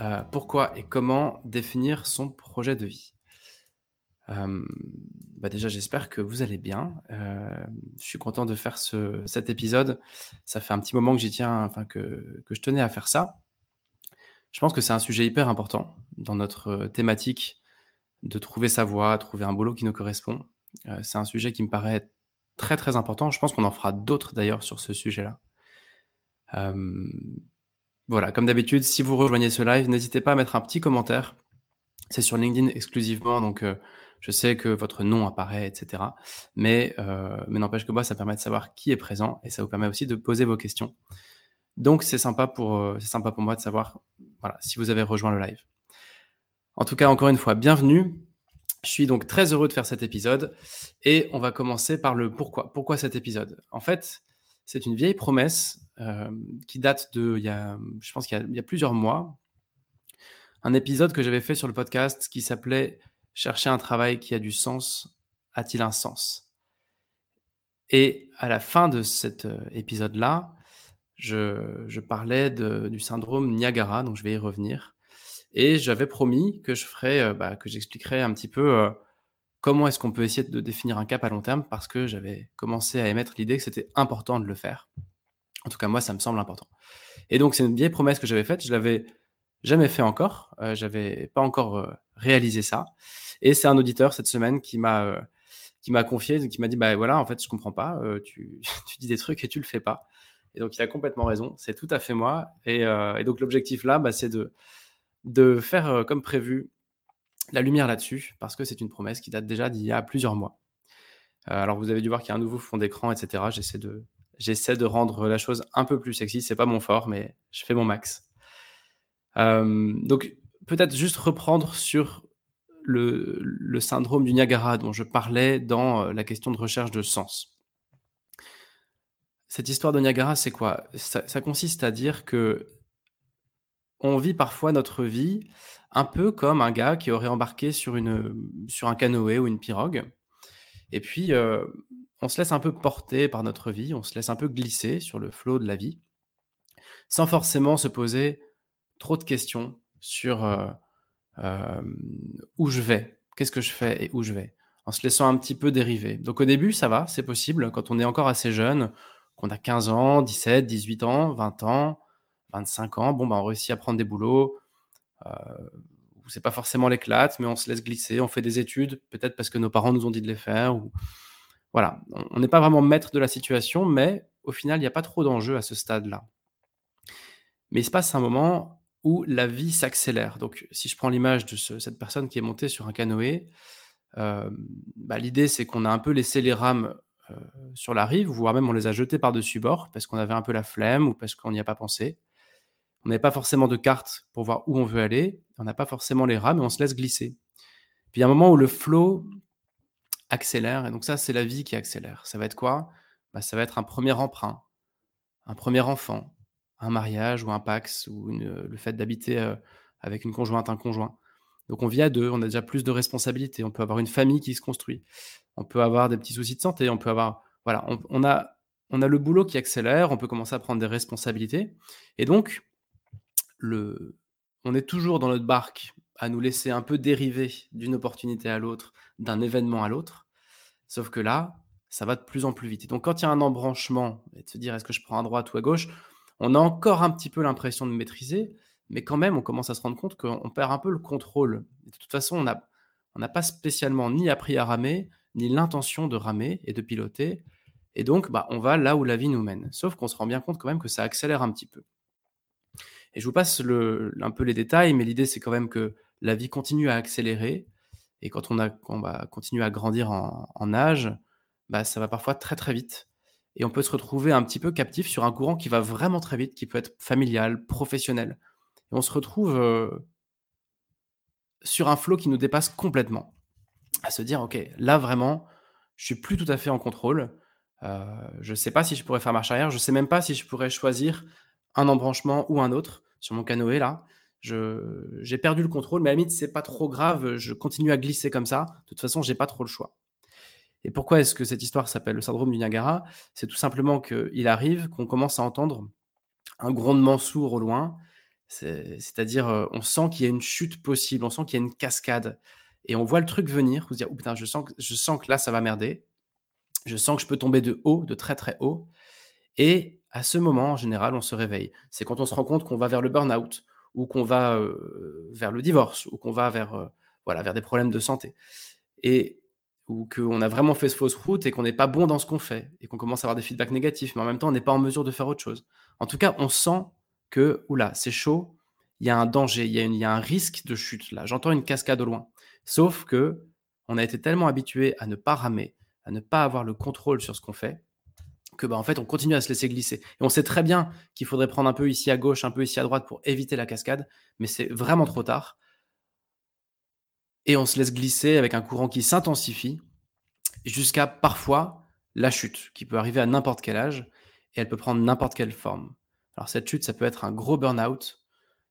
euh, Pourquoi et comment définir son projet de vie? Euh, bah déjà, j'espère que vous allez bien. Euh, je suis content de faire ce, cet épisode. Ça fait un petit moment que j'y tiens, enfin que, que je tenais à faire ça. Je pense que c'est un sujet hyper important dans notre thématique de trouver sa voie, trouver un boulot qui nous correspond. c'est un sujet qui me paraît très très important. Je pense qu'on en fera d'autres d'ailleurs sur ce sujet-là voilà, comme d'habitude, si vous rejoignez ce live, n'hésitez pas à mettre un petit commentaire. C'est sur LinkedIn exclusivement, donc je sais que votre nom apparaît, etc. Mais, mais n'empêche que moi, ça permet de savoir qui est présent et ça vous permet aussi de poser vos questions. Donc c'est sympa pour c'est sympa pour moi de savoir voilà si vous avez rejoint le live. En tout cas, encore une fois, bienvenue. Je suis donc très heureux de faire cet épisode et on va commencer par le pourquoi. Pourquoi cet épisode? En fait, c'est une vieille promesse qui date de, il y a, je pense qu'il y, a plusieurs mois. Un épisode que j'avais fait sur le podcast qui s'appelait Chercher un travail qui a du sens a-t-il un sens? Et à la fin de cet épisode-là, je, parlais du syndrome Niagara, donc je vais y revenir. Et j'avais promis que je ferais, bah, que j'expliquerais un petit peu comment est-ce qu'on peut essayer de définir un cap à long terme parce que j'avais commencé à émettre l'idée que c'était important de le faire. En tout cas, moi, ça me semble important. Et donc, c'est une vieille promesse que j'avais faite. Je l'avais jamais fait encore. Euh, j'avais pas encore euh, réalisé ça. Et c'est un auditeur cette semaine qui m'a euh, qui m'a confié, qui m'a dit bah voilà, en fait, je comprends pas. Euh, tu, dis des trucs et tu le fais pas. Et donc, il a complètement raison. C'est tout à fait moi. Et, donc, l'objectif là, bah, c'est de de faire comme prévu la lumière là-dessus, parce que c'est une promesse qui date déjà d'il y a plusieurs mois. Alors vous avez dû voir qu'il y a un nouveau fond d'écran, etc. J'essaie de, j'essaie de rendre la chose un peu plus sexy. C'est pas mon fort, mais je fais mon max. Euh, donc peut-être juste reprendre sur le, syndrome du Niagara dont je parlais dans euh, la question de recherche de sens. Cette histoire de Niagara, c'est quoi? Ça, ça, consiste à dire que on vit parfois notre vie un peu comme un gars qui aurait embarqué sur, une, sur un canoë ou une pirogue. Et puis, euh, on se laisse un peu porter par notre vie, on se laisse un peu glisser sur le flot de la vie, sans forcément se poser trop de questions sur euh, euh, où je vais, qu'est-ce que je fais et où je vais, en se laissant un petit peu dériver. Donc au début, ça va, c'est possible, quand on est encore assez jeune, qu'on a 15 ans, 17, 18 ans, 20 ans, 25 ans, bon, bah, on réussit à prendre des boulots, euh, c'est pas forcément l'éclate, mais on se laisse glisser, on fait des études, peut-être parce que nos parents nous ont dit de les faire. Ou... Voilà, on n'est pas vraiment maître de la situation, mais au final, il n'y a pas trop d'enjeux à ce stade-là. Mais il se passe un moment où la vie s'accélère. Donc, si je prends l'image de cette personne qui est montée sur un canoë, euh, bah, l'idée c'est qu'on a un peu laissé les rames euh, sur la rive, voire même on les a jetées par-dessus bord parce qu'on avait un peu la flemme ou parce qu'on n'y a pas pensé. On n'avait pas forcément de carte pour voir où on veut aller. On n'a pas forcément les rames, mais on se laisse glisser. Puis il y a un moment où le flow accélère. Et donc ça, c'est la vie qui accélère. Ça va être quoi? Bah, Ça va être un premier emprunt, un premier enfant, un mariage ou un pax, ou le fait d'habiter euh, avec une conjointe, un conjoint. Donc on vit à deux, on a déjà plus de responsabilités. On peut avoir une famille qui se construit. On peut avoir des petits soucis de santé. On peut avoir... Voilà, on a, on a le boulot qui accélère. On peut commencer à prendre des responsabilités. Et donc, le, on est toujours dans notre barque à nous laisser un peu dériver d'une opportunité à l'autre, d'un événement à l'autre. Sauf que là, ça va de plus en plus vite. Et donc, quand il y a un embranchement, et de se dire est-ce que je prends à droite ou à gauche, on a encore un petit peu l'impression de maîtriser, mais quand même, on commence à se rendre compte qu'on perd un peu le contrôle. de toute façon, on n'a pas spécialement ni appris à ramer, ni l'intention de ramer et de piloter. Et donc, bah, on va là où la vie nous mène. Sauf qu'on se rend bien compte quand même que ça accélère un petit peu. Et je vous passe un peu les détails, mais l'idée, c'est quand même que la vie continue à accélérer. Et quand on, a, va continuer à grandir en, âge, bah, ça va parfois très très vite. Et on peut se retrouver un petit peu captif sur un courant qui va vraiment très vite, qui peut être familial, professionnel. et on se retrouve, heu sur un flow qui nous dépasse complètement. À se dire: «OK, là vraiment, je suis plus tout à fait en contrôle. Heu, je sais pas si je pourrais faire marche arrière, je sais même pas si je pourrais choisir un embranchement ou un autre sur mon canoë là. J'ai perdu le contrôle, mais à la limite, c'est pas trop grave, je continue à glisser comme ça. De toute façon, j'ai pas trop le choix». Et pourquoi est-ce que cette histoire s'appelle le syndrome du Niagara? C'est tout simplement qu'il arrive qu'on commence à entendre un grondement sourd au loin, c'est c'est-à-dire, heu, on sent qu'il y a une chute possible, on sent qu'il y a une cascade et on voit le truc venir, on se dire: «Oh putain, je sens que je sens que là, ça va merder. Je sens que je peux tomber de haut, de très, très haut» et à ce moment, en général, on se réveille. C'est quand on se rend compte qu'on va vers le burn-out ou qu'on va, vers le divorce ou qu'on va vers, voilà, vers des problèmes de santé et ou qu'on a vraiment fait ce fausse route et qu'on n'est pas bon dans ce qu'on fait et qu'on commence à avoir des feedbacks négatifs, mais en même temps, on n'est pas en mesure de faire autre chose. En tout cas, on sent que, oula, c'est chaud, il y a un danger, il y a, il y a un risque de chute là. J'entends une cascade au loin. Sauf que on a été tellement habitué à ne pas ramer, à ne pas avoir le contrôle sur ce qu'on fait, que bah, en fait, on continue à se laisser glisser. Et on sait très bien qu'il faudrait prendre un peu ici à gauche, un peu ici à droite pour éviter la cascade, mais c'est vraiment trop tard. Et on se laisse glisser avec un courant qui s'intensifie jusqu'à parfois la chute, qui peut arriver à n'importe quel âge, et elle peut prendre n'importe quelle forme. Alors cette chute, ça peut être un gros burn-out,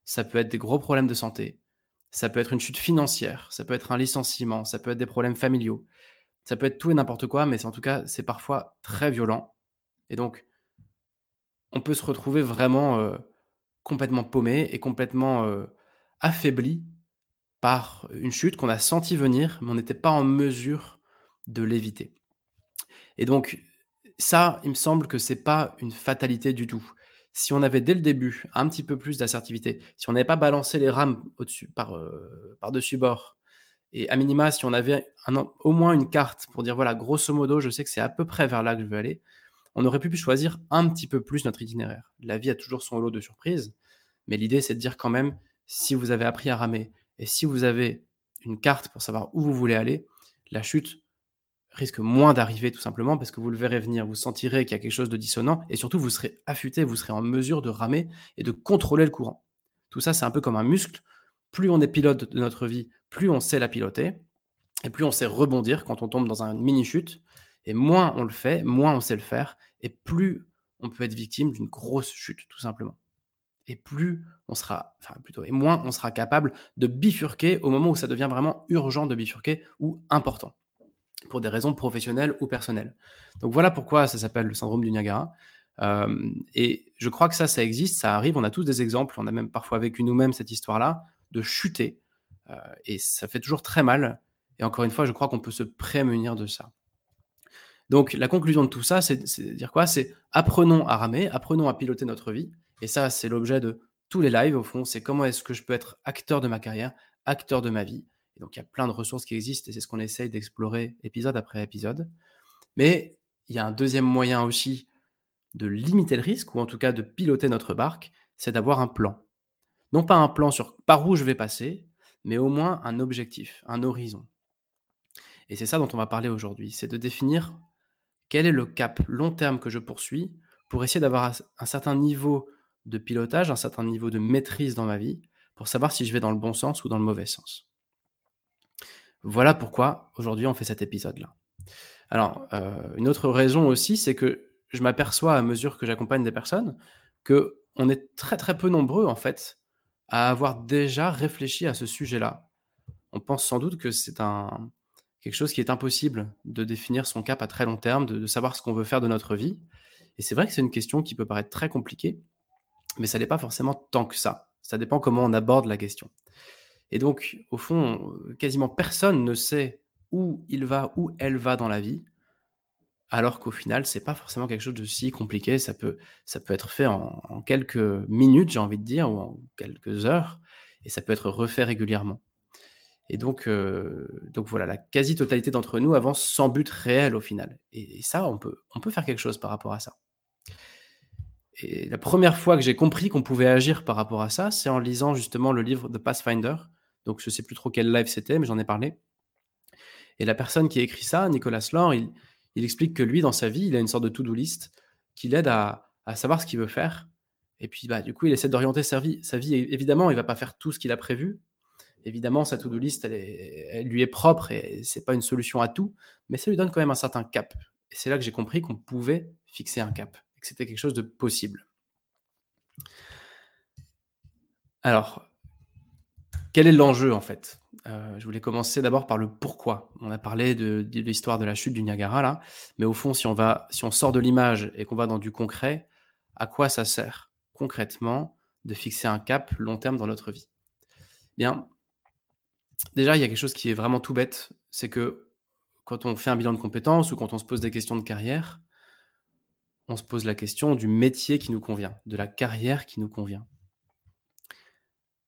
ça peut être des gros problèmes de santé, ça peut être une chute financière, ça peut être un licenciement, ça peut être des problèmes familiaux, ça peut être tout et n'importe quoi, mais en tout cas, c'est parfois très violent. Et donc, on peut se retrouver vraiment complètement paumé et complètement affaibli par une chute qu'on a senti venir, mais on n'était pas en mesure de l'éviter. Et donc, ça, il me semble que c'est pas une fatalité du tout si on avait dès le début un petit peu plus d'assertivité, si on n'avait pas balancé les rames par-dessus bord, et à minima, si on avait au moins une carte pour dire voilà, grosso modo, je sais que c'est à peu près vers là que je veux aller, on aurait pu choisir un petit peu plus notre itinéraire. La vie a toujours son lot de surprises, mais l'idée c'est de dire quand même, si vous avez appris à ramer et si vous avez une carte pour savoir où vous voulez aller, la chute risque moins d'arriver tout simplement parce que vous le verrez venir, vous sentirez qu'il y a quelque chose de dissonant et surtout vous serez affûté, vous serez en mesure de ramer et de contrôler le courant. Tout ça, c'est un peu comme un muscle. Plus on est pilote de notre vie, plus on sait la piloter et plus on sait rebondir quand on tombe dans une mini-chute. Et moins on le fait, moins on sait le faire et plus on peut être victime d'une grosse chute, tout simplement. Et plus on sera, enfin plutôt, et moins on sera capable de bifurquer au moment où ça devient vraiment urgent de bifurquer ou important pour des raisons professionnelles ou personnelles. Donc voilà pourquoi ça s'appelle le syndrome du Niagara. Et je crois que ça, ça existe, ça arrive. On a tous des exemples. On a même parfois vécu nous-mêmes cette histoire-là de chuter. Et ça fait toujours très mal. Et encore une fois, je crois qu'on peut se prémunir de ça. Donc la conclusion de tout ça, c'est dire quoi? C'est apprenons à ramer, apprenons à piloter notre vie. Et ça, c'est l'objet de tous les lives au fond. C'est comment est-ce que je peux être acteur de ma carrière, acteur de ma vie et donc, il y a plein de ressources qui existent et c'est ce qu'on essaye d'explorer épisode après épisode. Mais il y a un deuxième moyen aussi de limiter le risque, ou en tout cas de piloter notre barque, c'est d'avoir un plan. Non pas un plan sur par où je vais passer, mais au moins un objectif, un horizon. Et c'est ça dont on va parler aujourd'hui, c'est de définir quel est le cap long terme que je poursuis pour essayer d'avoir un certain niveau de pilotage, un certain niveau de maîtrise dans ma vie, pour savoir si je vais dans le bon sens ou dans le mauvais sens? Voilà pourquoi aujourd'hui on fait cet épisode-là. Alors, euh, une autre raison aussi, c'est que je m'aperçois à mesure que j'accompagne des personnes que on est très très peu nombreux en fait à avoir déjà réfléchi à ce sujet-là. On pense sans doute que c'est un quelque chose qui est impossible de définir son cap à très long terme, de, savoir ce qu'on veut faire de notre vie. Et c'est vrai que c'est une question qui peut paraître très compliquée, mais ça n'est pas forcément tant que ça. Ça dépend comment on aborde la question. Et donc, au fond, quasiment personne ne sait où il va, où elle va dans la vie, alors qu'au final, c'est pas forcément quelque chose de si compliqué. Ça peut, ça peut être fait en, quelques minutes, j'ai envie de dire, ou en quelques heures, et ça peut être refait régulièrement. Et donc, euh, donc voilà, la quasi-totalité d'entre nous avance sans but réel au final. Et, ça, on peut, on peut faire quelque chose par rapport à ça. Et la première fois que j'ai compris qu'on pouvait agir par rapport à ça, c'est en lisant justement le livre de Pathfinder donc, je ne sais plus trop quel live c'était, mais j'en ai parlé. Et la personne qui a écrit ça, Nicolas Lor, il, explique que lui, dans sa vie, il a une sorte de to-do list qui l'aide à, savoir ce qu'il veut faire et puis, bah, du coup, il essaie d'orienter sa vie sa vie. Évidemment, il va pas faire tout ce qu'il a prévu. Évidemment, sa to-do list, elle lui est propre et c'est pas une solution à tout, mais ça lui donne quand même un certain cap et c'est là que j'ai compris qu'on pouvait fixer un cap et que c'était quelque chose de possible. Alors, quel est l'enjeu, en fait? Heu, je voulais commencer d'abord par le pourquoi. On a parlé de de l'histoire de la chute du Niagara là, mais au fond, si on va si on sort de l'image et qu'on va dans du concret, à quoi ça sert concrètement de fixer un cap long terme dans notre vie? Bien, déjà, il y a quelque chose qui est vraiment tout bête, c'est que quand on fait un bilan de compétences ou quand on se pose des questions de carrière, on se pose la question du métier qui nous convient, de la carrière qui nous convient.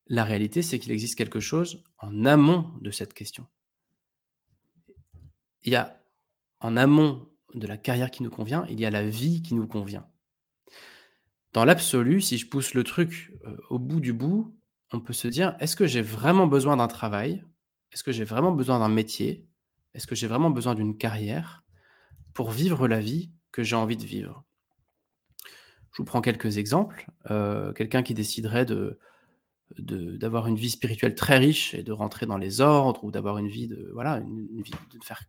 La réalité, c'est qu'il existe quelque chose en amont de cette question. Il y a en amont de la carrière qui nous convient, il y a la vie qui nous convient. Dans l'absolu, si je pousse le truc euh, au bout du bout, on peut se dire, est-ce que j'ai vraiment besoin d'un travail? Est-ce que j'ai vraiment besoin d'un métier? Est-ce que j'ai vraiment besoin d'une carrière pour vivre la vie que j'ai envie de vivre? Je vous prends quelques exemples. Euh, quelqu'un qui déciderait de, d'avoir une vie spirituelle très riche et de rentrer dans les ordres ou d'avoir une vie de voilà une, vie de faire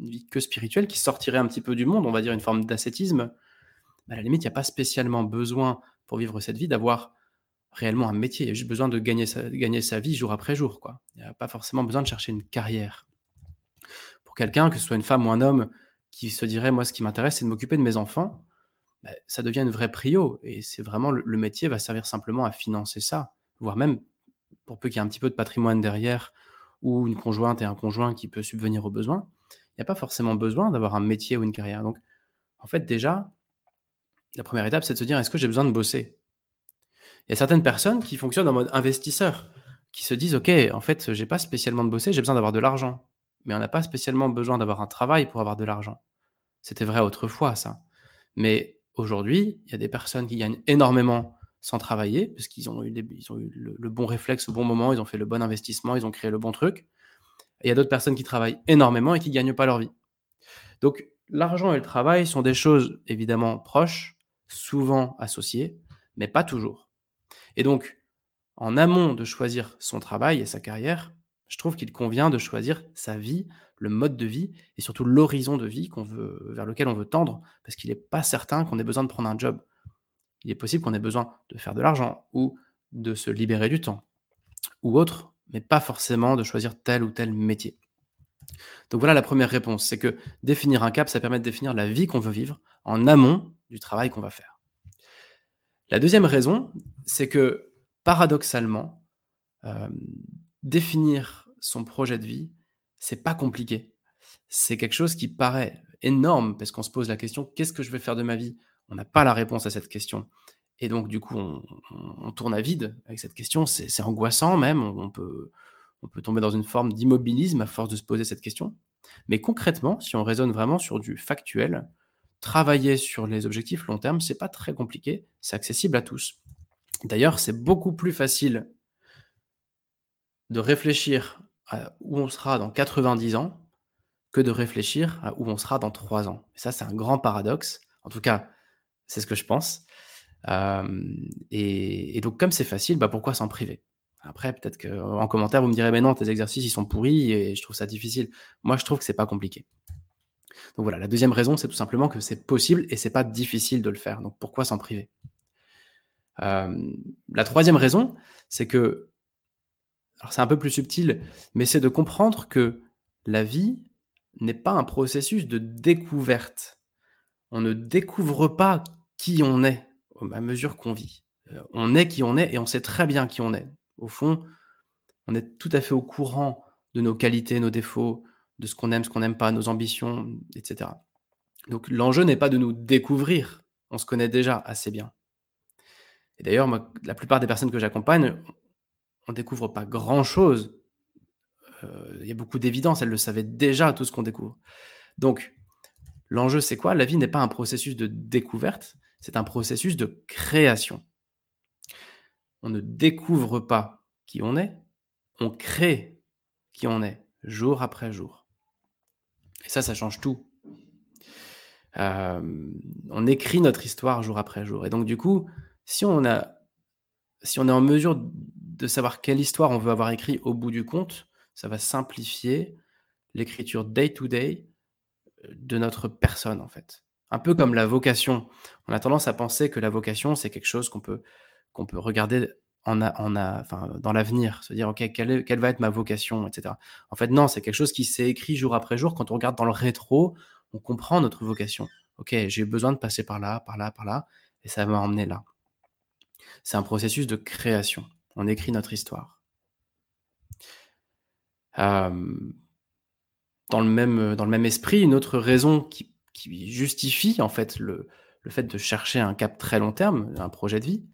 une vie que spirituelle qui sortirait un petit peu du monde, on va dire une forme d'ascétisme. À la limite, il n'y a pas spécialement besoin pour vivre cette vie d'avoir réellement un métier. Il y a juste besoin de gagner sa, vie jour après jour. Quoi. Il n'y a pas forcément besoin de chercher une carrière. Pour quelqu'un, que ce soit une femme ou un homme, qui se dirait, moi, ce qui m'intéresse, c'est de m'occuper de mes enfants, bah, ça devient une vraie prio. Et c'est vraiment, le métier va servir simplement à financer ça voire même pour peu qu'il y ait un petit peu de patrimoine derrière ou une conjointe et un conjoint qui peut subvenir aux besoins, il n'y a pas forcément besoin d'avoir un métier ou une carrière. Donc, en fait, déjà, la première étape, c'est de se dire est-ce que j'ai besoin de bosser? Il y a certaines personnes qui fonctionnent en mode investisseur, qui se disent ok, en fait, j'ai pas spécialement de bosser, j'ai besoin d'avoir de l'argent. Mais on n'a pas spécialement besoin d'avoir un travail pour avoir de l'argent. C'était vrai autrefois, ça. Mais aujourd'hui, il y a des personnes qui gagnent énormément sans travailler, parce qu'ils ont eu, ils ont eu le, bon réflexe au bon moment, ils ont fait le bon investissement, ils ont créé le bon truc. Et il y a d'autres personnes qui travaillent énormément et qui ne gagnent pas leur vie. Donc l'argent et le travail sont des choses évidemment proches, souvent associées, mais pas toujours. Et donc, en amont de choisir son travail et sa carrière, je trouve qu'il convient de choisir sa vie, le mode de vie et surtout l'horizon de vie veut, vers lequel on veut tendre, parce qu'il n'est pas certain qu'on ait besoin de prendre un job il est possible qu'on ait besoin de faire de l'argent ou de se libérer du temps ou autre, mais pas forcément de choisir tel ou tel métier. Donc voilà la première réponse, c'est que définir un cap, ça permet de définir la vie qu'on veut vivre en amont du travail qu'on va faire. La deuxième raison, c'est que paradoxalement, euh, définir son projet de vie, c'est pas compliqué. C'est quelque chose qui paraît énorme parce qu'on se pose la question qu'est-ce que je vais faire de ma vie? On n'a pas la réponse à cette question. Et donc, du coup, on, tourne à vide avec cette question. C'est angoissant même. On, peut, on peut tomber dans une forme d'immobilisme à force de se poser cette question. Mais concrètement, si on raisonne vraiment sur du factuel, travailler sur les objectifs long terme, c'est pas très compliqué. C'est accessible à tous. D'ailleurs, c'est beaucoup plus facile de réfléchir à où on sera dans 90 ans que de réfléchir à où on sera dans 3 ans. Ça, c'est un grand paradoxe. En tout cas, c'est ce que je pense. et, donc, comme c'est facile, bah, pourquoi s'en priver? Après, peut-être qu'en commentaire, vous me direz, mais non, tes exercices, ils sont pourris et je trouve ça difficile. Moi, je trouve que c'est pas compliqué. Donc voilà, la deuxième raison, c'est tout simplement que c'est possible et c'est pas difficile de le faire. Donc pourquoi s'en priver? La troisième raison, c'est que, alors c'est un peu plus subtil, mais c'est de comprendre que la vie n'est pas un processus de découverte on ne découvre pas qui on est à mesure qu'on vit. Euh, on est qui on est et on sait très bien qui on est. Au fond, on est tout à fait au courant de nos qualités, nos défauts, de ce qu'on aime, ce qu'on n'aime pas, nos ambitions, etc. Donc l'enjeu n'est pas de nous découvrir, on se connaît déjà assez bien. Et d'ailleurs, la plupart des personnes que j'accompagne, on ne découvre pas grand-chose. Euh, il y a beaucoup d'évidence, elles le savaient déjà, tout ce qu'on découvre. Donc, L'enjeu, c'est quoi? La vie n'est pas un processus de découverte, c'est un processus de création. On ne découvre pas qui on est, on crée qui on est, jour après jour. Et ça, ça change tout. Euh, on écrit notre histoire jour après jour. Et donc, du coup, si on a si on est en mesure de savoir quelle histoire on veut avoir écrit au bout du compte, ça va simplifier l'écriture day to day de notre personne, en fait. Un peu comme la vocation. On a tendance à penser que la vocation, c'est quelque chose qu'on peut, qu'on peut regarder dans l'avenir, se dire, OK, quelle, quelle va être ma vocation, etc. En fait, non, c'est quelque chose qui s'est écrit jour après jour. Quand on regarde dans le rétro, on comprend notre vocation. OK, j'ai besoin de passer par là, par là, par là, et ça m'a emmené là. C'est un processus de création. On écrit notre histoire. Dans, le même, dans le même esprit, une autre raison qui, justifie en fait le, le fait de chercher un cap très long terme, un projet de vie,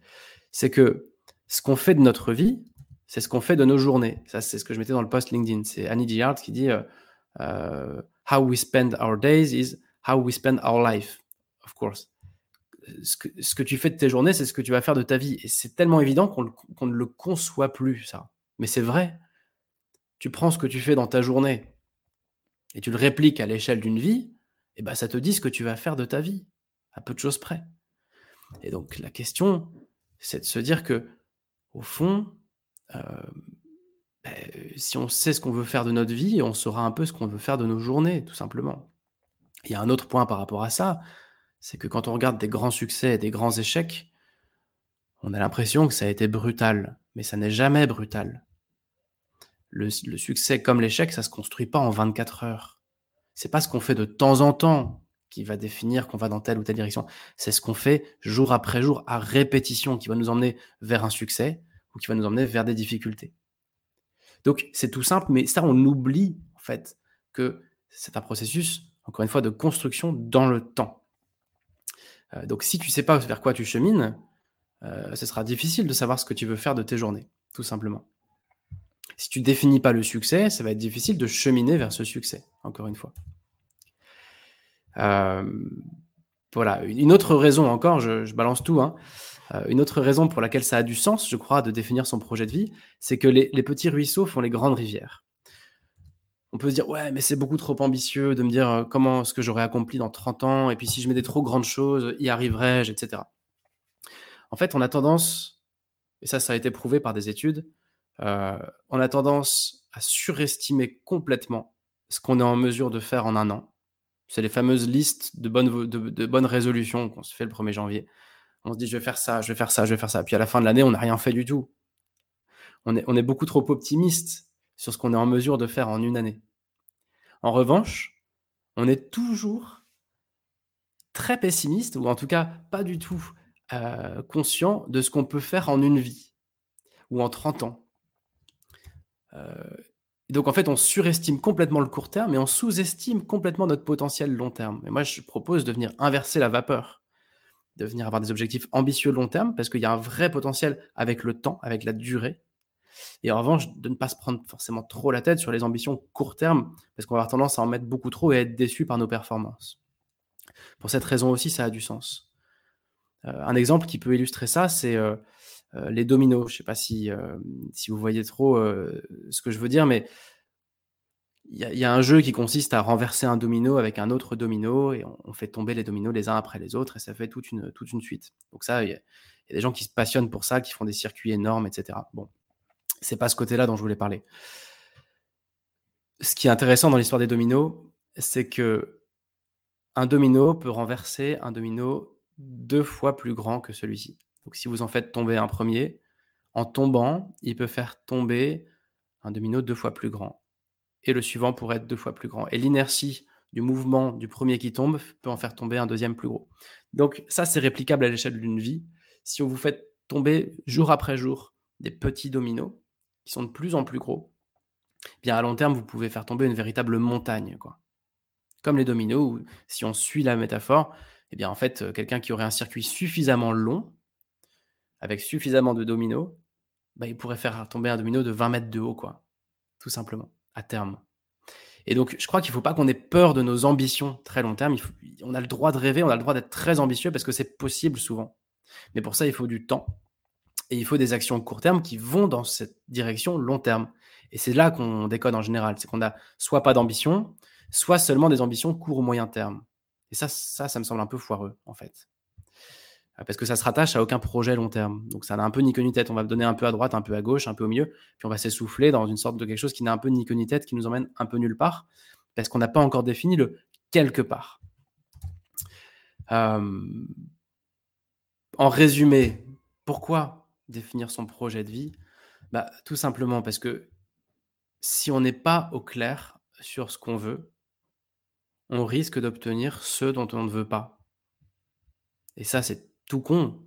c'est que ce qu'on fait de notre vie, c'est ce qu'on fait de nos journées. Ça, c'est ce que je mettais dans le post LinkedIn. C'est Annie Gillard qui dit euh, euh, How we spend our days is how we spend our life, of course. Ce que, tu fais de tes journées, c'est ce que tu vas faire de ta vie. Et c'est tellement évident qu'on ne le conçoit plus, ça. Mais c'est vrai. Tu prends ce que tu fais dans ta journée et tu le répliques à l'échelle d'une vie, et ben ça te dit ce que tu vas faire de ta vie, à peu de choses près. Et donc la question, c'est de se dire que, au fond, euh, ben, si on sait ce qu'on veut faire de notre vie, on saura un peu ce qu'on veut faire de nos journées, tout simplement. Il y a un autre point par rapport à ça, c'est que quand on regarde des grands succès et des grands échecs, on a l'impression que ça a été brutal, mais ça n'est jamais brutal le, succès comme l'échec, ça se construit pas en 24 heures. C'est pas ce qu'on fait de temps en temps qui va définir qu'on va dans telle ou telle direction. C'est ce qu'on fait jour après jour à répétition qui va nous emmener vers un succès ou qui va nous emmener vers des difficultés. Donc c'est tout simple, mais ça on oublie en fait que c'est un processus, encore une fois, de construction dans le temps. Euh, donc si tu sais pas vers quoi tu chemines, euh, ce sera difficile de savoir ce que tu veux faire de tes journées, tout simplement. Si tu définis pas le succès, ça va être difficile de cheminer vers ce succès, encore une fois. Euh, voilà, une autre raison encore, je, balance tout, hein. euh, une autre raison pour laquelle ça a du sens, je crois, de définir son projet de vie, c'est que les, petits ruisseaux font les grandes rivières. On peut se dire, ouais, mais c'est beaucoup trop ambitieux de me dire euh, comment ce que j'aurais accompli dans 30 ans, et puis si je mets des trop grandes choses, y arriverai-je, etc. En fait, on a tendance, et ça, ça a été prouvé par des études, on a tendance à surestimer complètement ce qu'on est en mesure de faire en un an. C'est les fameuses listes de bonnes, résolutions qu'on se fait le 1er janvier. On se dit, je vais faire ça, je vais faire ça, je vais faire ça. Puis à la fin de l'année, on n'a rien fait du tout. On est, on est beaucoup trop optimiste sur ce qu'on est en mesure de faire en une année. En revanche, on est toujours très pessimiste, ou en tout cas pas du tout euh, conscient de ce qu'on peut faire en une vie, ou en 30 ans, euh, donc en fait, on surestime complètement le court terme et on sous-estime complètement notre potentiel long terme. Et moi, je propose de venir inverser la vapeur, de venir avoir des objectifs ambitieux long terme, parce qu'il y a un vrai potentiel avec le temps, avec la durée. Et en revanche, de ne pas se prendre forcément trop la tête sur les ambitions court terme, parce qu'on va avoir tendance à en mettre beaucoup trop et être déçu par nos performances. Pour cette raison aussi, ça a du sens. Euh, un exemple qui peut illustrer ça, c'est euh, les dominos. Je ne sais pas si, euh, si vous voyez trop euh, ce que je veux dire, mais il y, a un jeu qui consiste à renverser un domino avec un autre domino et on, fait tomber les dominos les uns après les autres et ça fait toute une, toute une suite. Donc ça, il y, a des gens qui se passionnent pour ça, qui font des circuits énormes, etc. Bon, c'est pas ce côté-là dont je voulais parler. Ce qui est intéressant dans l'histoire des dominos, c'est que un domino peut renverser un domino deux fois plus grand que celui-ci. Donc si vous en faites tomber un premier, en tombant, il peut faire tomber un domino deux fois plus grand. Et le suivant pourrait être deux fois plus grand. Et l'inertie du mouvement du premier qui tombe peut en faire tomber un deuxième plus gros. Donc ça, c'est réplicable à l'échelle d'une vie. Si on vous fait tomber jour après jour des petits dominos qui sont de plus en plus gros, eh bien à long terme, vous pouvez faire tomber une véritable montagne. Quoi. Comme les dominos, si on suit la métaphore, eh bien en fait, quelqu'un qui aurait un circuit suffisamment long avec suffisamment de dominos, bah, il pourrait faire tomber un domino de 20 mètres de haut, quoi. Tout simplement, à terme. Et donc, je crois qu'il ne faut pas qu'on ait peur de nos ambitions très long terme. on a le droit de rêver, on a le droit d'être très ambitieux parce que c'est possible souvent. Mais pour ça, il faut du temps. Et il faut des actions court terme qui vont dans cette direction long terme. Et c'est là qu'on déconne en général. C'est qu'on a soit pas d'ambition, soit seulement des ambitions court ou moyen terme. Et ça, ça, ça me semble un peu foireux, en fait. Parce que ça se rattache à aucun projet long terme. Donc ça n'a un peu ni queue ni tête. On va donner un peu à droite, un peu à gauche, un peu au milieu, puis on va s'essouffler dans une sorte de quelque chose qui n'a un peu ni queue ni tête, qui nous emmène un peu nulle part, parce qu'on n'a pas encore défini le quelque part. Euh, en résumé, pourquoi définir son projet de vie? Bah, Tout simplement parce que si on n'est pas au clair sur ce qu'on veut, on risque d'obtenir ce dont on ne veut pas. Et ça, c'est tout con,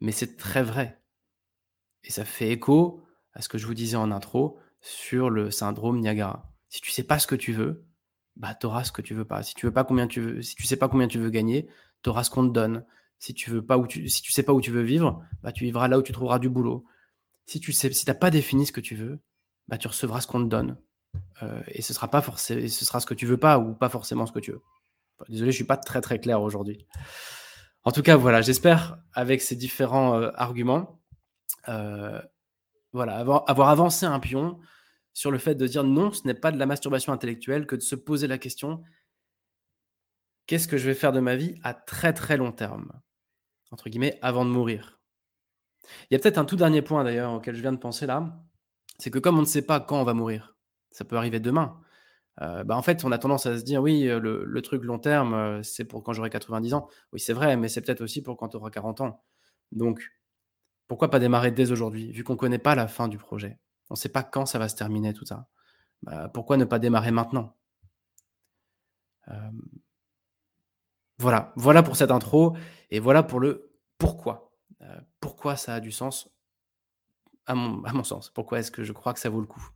mais c'est très vrai. Et ça fait écho à ce que je vous disais en intro sur le syndrome Niagara. Si tu sais pas ce que tu veux, bah tu auras ce que tu veux pas. Si tu veux pas combien tu veux, si tu sais pas combien tu veux gagner, tu auras ce qu'on te donne. Si tu veux pas où tu, si tu sais pas où tu veux vivre, bah tu vivras là où tu trouveras du boulot. Si tu sais, si t'as pas défini ce que tu veux, bah tu recevras ce qu'on te donne. Euh, et ce sera pas forcément, ce sera ce que tu veux pas ou pas forcément ce que tu veux. désolé, je suis pas très très clair aujourd'hui. En tout cas, voilà, j'espère avec ces différents euh, arguments, euh, voilà, avoir, avoir, avancé un pion sur le fait de dire non, ce n'est pas de la masturbation intellectuelle que de se poser la question qu'est-ce que je vais faire de ma vie à très très long terme, entre guillemets, avant de mourir? Il y a peut-être un tout dernier point d'ailleurs auquel je viens de penser là, c'est que comme on ne sait pas quand on va mourir, ça peut arriver demain. Euh, bah, en fait, on a tendance à se dire oui, le, truc long terme, c'est pour quand j'aurai 90 ans. Oui, c'est vrai, mais c'est peut-être aussi pour quand tu auras 40 ans. Donc, pourquoi pas démarrer dès aujourd'hui, vu qu'on ne connaît pas la fin du projet? On ne sait pas quand ça va se terminer, tout ça. Bah, pourquoi ne pas démarrer maintenant? Voilà, voilà pour cette intro, et voilà pour le pourquoi. pourquoi ça a du sens, à mon, à mon sens. Pourquoi est-ce que je crois que ça vaut le coup?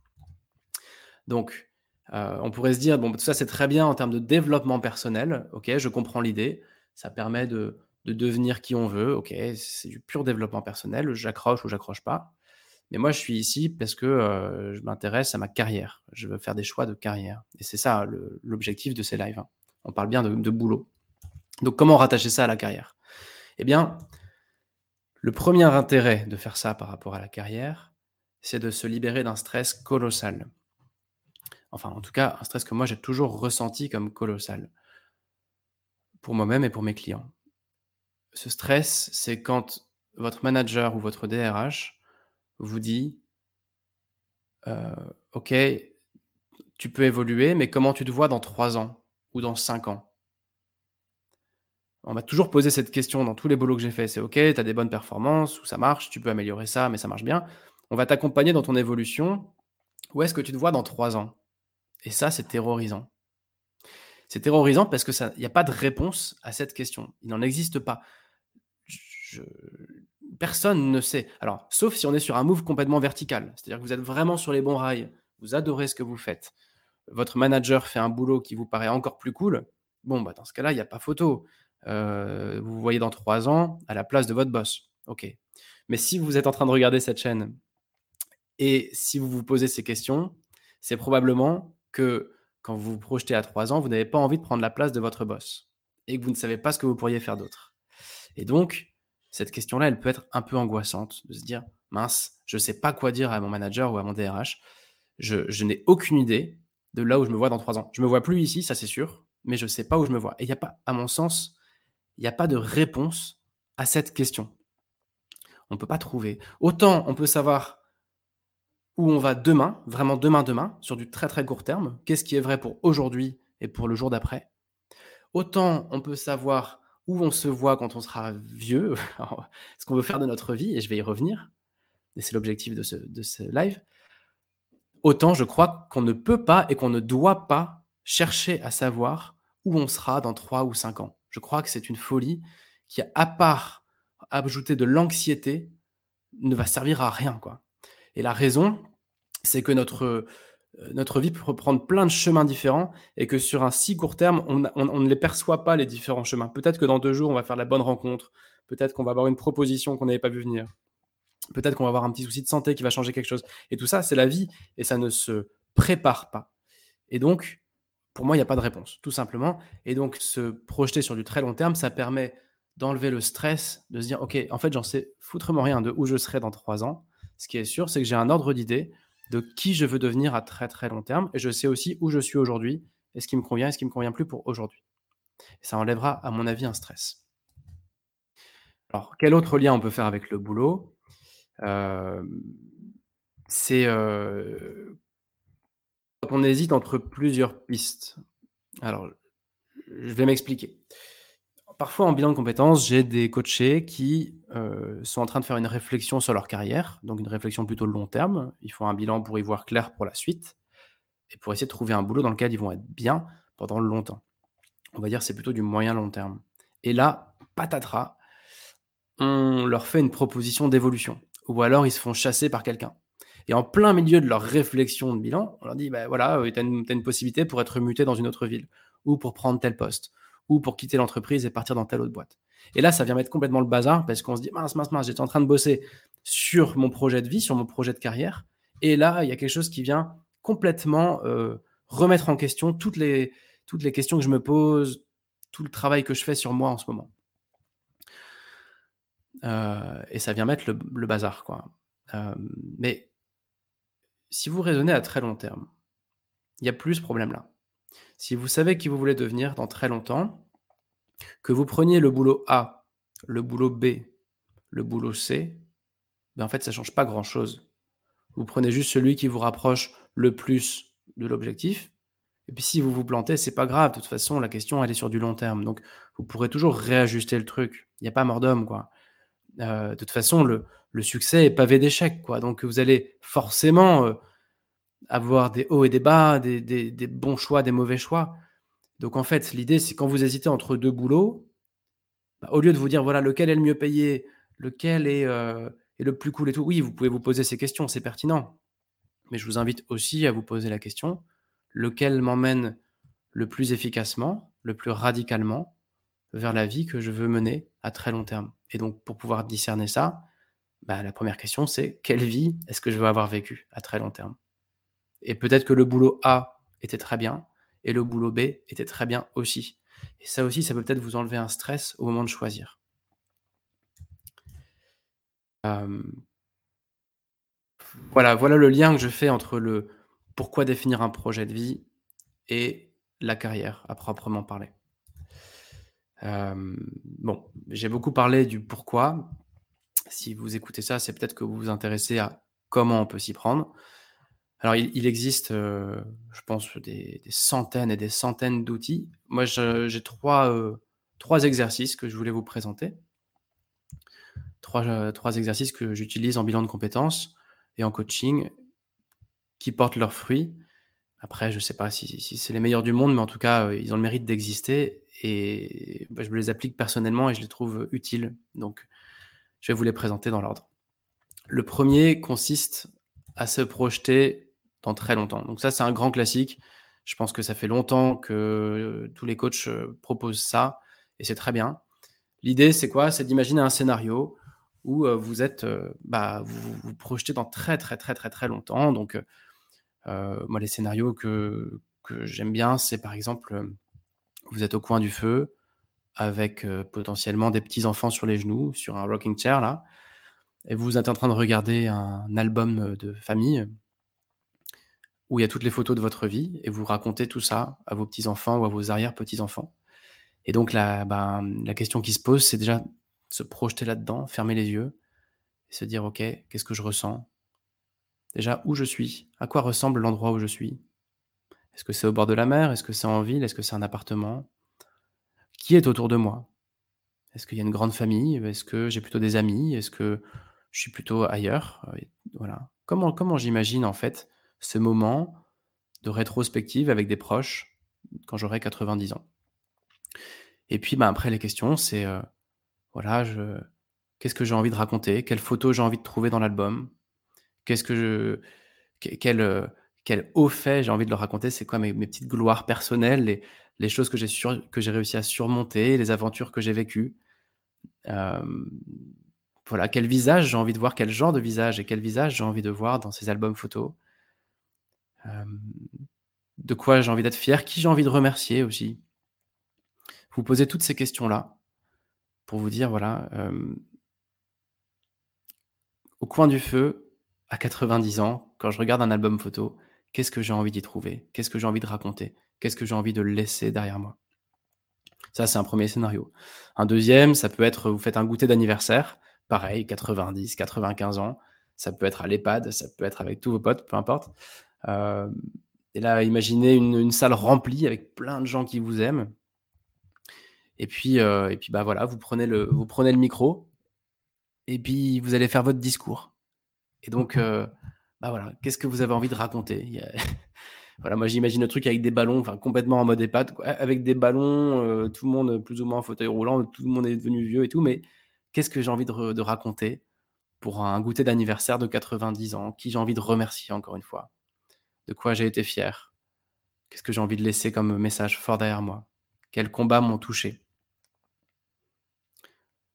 Donc, euh, on pourrait se dire, bon, tout ça c'est très bien en termes de développement personnel, ok, je comprends l'idée, ça permet de, devenir qui on veut, ok, c'est du pur développement personnel, j'accroche ou j'accroche pas. Mais moi, je suis ici parce que euh, je m'intéresse à ma carrière, je veux faire des choix de carrière. Et c'est ça l'objectif de ces lives. Hein. On parle bien de, de boulot. Donc, comment rattacher ça à la carrière? Eh bien, le premier intérêt de faire ça par rapport à la carrière, c'est de se libérer d'un stress colossal enfin en tout cas un stress que moi j'ai toujours ressenti comme colossal, pour moi-même et pour mes clients. Ce stress, c'est quand votre manager ou votre DRH vous dit, euh, OK, tu peux évoluer, mais comment tu te vois dans trois ans ou dans cinq ans? On m'a toujours posé cette question dans tous les boulots que j'ai fait. C'est OK, tu as des bonnes performances, ou ça marche, tu peux améliorer ça, mais ça marche bien. On va t'accompagner dans ton évolution. Où est-ce que tu te vois dans trois ans? Et ça, c'est terrorisant. C'est terrorisant parce qu'il n'y a pas de réponse à cette question. Il n'en existe pas. Personne ne sait. Alors, sauf si on est sur un move complètement vertical. C'est-à-dire que vous êtes vraiment sur les bons rails. Vous adorez ce que vous faites. Votre manager fait un boulot qui vous paraît encore plus cool. Bon, bah, dans ce cas-là, il n'y a pas photo. Euh, vous vous voyez dans trois ans à la place de votre boss. OK. Mais si vous êtes en train de regarder cette chaîne et si vous vous posez ces questions, c'est probablement que quand vous vous projetez à trois ans, vous n'avez pas envie de prendre la place de votre boss et que vous ne savez pas ce que vous pourriez faire d'autre. Et donc, cette question-là, elle peut être un peu angoissante de se dire mince, je ne sais pas quoi dire à mon manager ou à mon DRH. Je, n'ai aucune idée de là où je me vois dans trois ans. Je me vois plus ici, ça c'est sûr, mais je ne sais pas où je me vois. Et il n'y a pas, à mon sens, il n'y a pas de réponse à cette question. On ne peut pas trouver. Autant on peut savoir où on va demain, vraiment demain, demain, sur du très très court terme, qu'est-ce qui est vrai pour aujourd'hui et pour le jour d'après? Autant on peut savoir où on se voit quand on sera vieux, ce qu'on veut faire de notre vie, et je vais y revenir, et c'est l'objectif de ce, live, autant je crois qu'on ne peut pas et qu'on ne doit pas chercher à savoir où on sera dans 3 ou 5 ans. Je crois que c'est une folie qui, à part ajouter de l'anxiété, ne va servir à rien. quoi. Et la raison, c'est que notre, euh, notre vie peut prendre plein de chemins différents et que sur un si court terme, on, ne les perçoit pas, les différents chemins. Peut-être que dans deux jours, on va faire la bonne rencontre. Peut-être qu'on va avoir une proposition qu'on n'avait pas vu venir. Peut-être qu'on va avoir un petit souci de santé qui va changer quelque chose. Et tout ça, c'est la vie et ça ne se prépare pas. Et donc, pour moi, il n'y a pas de réponse, tout simplement. Et donc, se projeter sur du très long terme, ça permet d'enlever le stress, de se dire, OK, en fait, j'en sais foutrement rien de où je serai dans trois ans. Ce qui est sûr, c'est que j'ai un ordre d'idée de qui je veux devenir à très très long terme et je sais aussi où je suis aujourd'hui et ce qui me convient et ce qui me convient plus pour aujourd'hui. Ça enlèvera, à mon avis, un stress. Alors, quel autre lien on peut faire avec le boulot? Hem, c'est, heu quand on hésite entre plusieurs pistes. Alors, je vais m'expliquer. Parfois, en bilan de compétences, j'ai des coachés qui, heu, sont en train de faire une réflexion sur leur carrière, donc une réflexion plutôt long terme. Ils font un bilan pour y voir clair pour la suite et pour essayer de trouver un boulot dans lequel ils vont être bien pendant longtemps. On va dire, c'est plutôt du moyen long terme et là, patatras, on leur fait une proposition d'évolution ou alors ils se font chasser par quelqu'un et en plein milieu de leur réflexion de bilan, on leur dit: «Bah, voilà, une tu as une possibilité pour être muté dans une autre ville ou pour prendre tel poste ou pour quitter l'entreprise et partir dans telle autre boîte» et là, ça vient mettre complètement le bazar parce qu'on se dit: «Mince, mince, mince, j'étais en train de bosser sur mon projet de vie, sur mon projet de carrière et là, il y a quelque chose qui vient complètement, heu, remettre en question toutes les toutes les questions que je me pose, tout le travail que je fais sur moi en ce moment». Heu et ça vient mettre le bazar, quoi. Hem, mais si vous raisonnez à très long terme, il y a plus ce problème-là. Si vous savez qui vous voulez devenir dans très longtemps, que vous preniez le boulot A, le boulot B, le boulot C, ben, en fait, ça change pas grand-chose. Vous prenez juste celui qui vous rapproche le plus de l'objectif et puis si vous vous plantez, c'est pas grave. De toute façon, la question, elle est sur du long terme, donc vous pourrez toujours réajuster le truc. Il y a pas mort d'homme, quoi. Heu, de toute façon, le succès est pavé d'échecs, quoi, donc vous allez forcément, heu, avoir des hauts et des bas, des bons choix, des mauvais choix. Donc en fait, l'idée, c'est quand vous hésitez entre 2 boulots, bah, au lieu de vous dire: «Voilà, lequel est le mieux payé? Lequel est, heu, est le plus cool et tout?» oui, vous pouvez vous poser ces questions, c'est pertinent. Mais je vous invite aussi à vous poser la question: «Lequel m'emmène le plus efficacement, le plus radicalement vers la vie que je veux mener à très long terme?» et donc pour pouvoir discerner ça, bah, la 1re question, c'est: «Quelle vie est-ce que je veux avoir vécue à très long terme?» et peut-être que le boulot A était très bien et le boulot B était très bien aussi et ça aussi, ça peut peut-être vous enlever un stress au moment de choisir. Hem voilà, voilà le lien que je fais entre le pourquoi définir un projet de vie et la carrière à proprement parler. Hem, bon, j'ai beaucoup parlé du pourquoi. Si vous écoutez ça, c'est peut-être que vous vous intéressez à comment on peut s'y prendre. Alors il existe, heu, je pense des centaines et des centaines d'outils. Moi, j'ai 3, heu, 3 exercices que je voulais vous présenter. 3, heu, 3 exercices que j'utilise en bilan de compétences et en coaching qui portent leurs fruits. Après, je sais pas si c'est les meilleurs du monde, mais en tout cas, ils ont le mérite d'exister et bah, je me les applique personnellement et je les trouve utiles. Donc, je vais vous les présenter dans l'ordre. Le 1er consiste à se projeter dans très longtemps. Donc ça, c'est un grand classique. Je pense que ça fait longtemps que tous les coachs, heu, proposent ça et c'est très bien. L'idée, c'est quoi? C'est d'imaginer un scénario où, heu, vous êtes, bah, vous vous projetez dans très, très, très, très, très longtemps. Donc, moi, les scénarios que j'aime bien, c'est par exemple, vous êtes au coin du feu avec, potentiellement des petits-enfants sur les genoux, sur un rocking chair là et vous êtes en train de regarder un album, de famille où il y a toutes les photos de votre vie et vous racontez tout ça à vos petits-enfants ou à vos arrière petits-enfants et donc la ben, question qui se pose, c'est déjà se projeter là-dedans, fermer les yeux et se dire: «OK, qu'est-ce que je ressens? Déjà, où je suis? À quoi ressemble l'endroit où je suis? Est-ce que c'est au bord de la mer? Est-ce que c'est en ville? Est-ce que c'est un appartement? Qui est autour de moi? Est-ce qu'il y a une grande famille? Est-ce que j'ai plutôt des amis? Est-ce que je suis plutôt ailleurs?» voilà. Comment j'imagine, en fait, ce moment de rétrospective avec des proches quand j'aurai 90 ans? Et puis, ben, après les questions, c'est, heu, voilà, je qu'est-ce que j'ai envie de raconter? Quelles photos j'ai envie de trouver dans l'album? Qu'est-ce que je quel heu, quel haut fait j'ai envie de leur raconter? C'est quoi mes petites gloires personnelles, les les choses que j'ai sur que j'ai réussi à surmonter, les aventures que j'ai vécues? Voilà, quel visage j'ai envie de voir? Quel genre de visage et quel visage j'ai envie de voir dans ces albums photos? Hem, de quoi j'ai envie d'être fier? Qui j'ai envie de remercier aussi? Vous posez toutes ces questions-là pour vous dire, voilà, hem au coin du feu, à 90 ans, quand je regarde un album photo, qu'est-ce que j'ai envie d'y trouver? Qu'est-ce que j'ai envie de raconter? Qu'est-ce que j'ai envie de laisser derrière moi? Ça, c'est un premier scénario. Un deuxième, ça peut être, vous faites un goûter d'anniversaire, pareil, 90, 95 ans. Ça peut être à l'EHPAD, ça peut être avec tous vos potes, peu importe. Euh, et là, imaginez une, salle remplie avec plein de gens qui vous aiment. Et puis, euh, et puis bah voilà, vous prenez, le, vous prenez le micro et puis vous allez faire votre discours. Et donc, euh, bah voilà, qu'est-ce que vous avez envie de raconter? Voilà, moi j'imagine le truc avec des ballons, enfin complètement en mode EHPAD, avec des ballons, tout le monde plus ou moins en fauteuil roulant, tout le monde est devenu vieux et tout, mais qu'est-ce que j'ai envie de, de, raconter pour un goûter d'anniversaire de 90 ans Qui j'ai envie de remercier encore une fois? De quoi j'ai été fier Qu'est-ce que j'ai envie de laisser comme message fort derrière moi? Quels combats m'ont touché?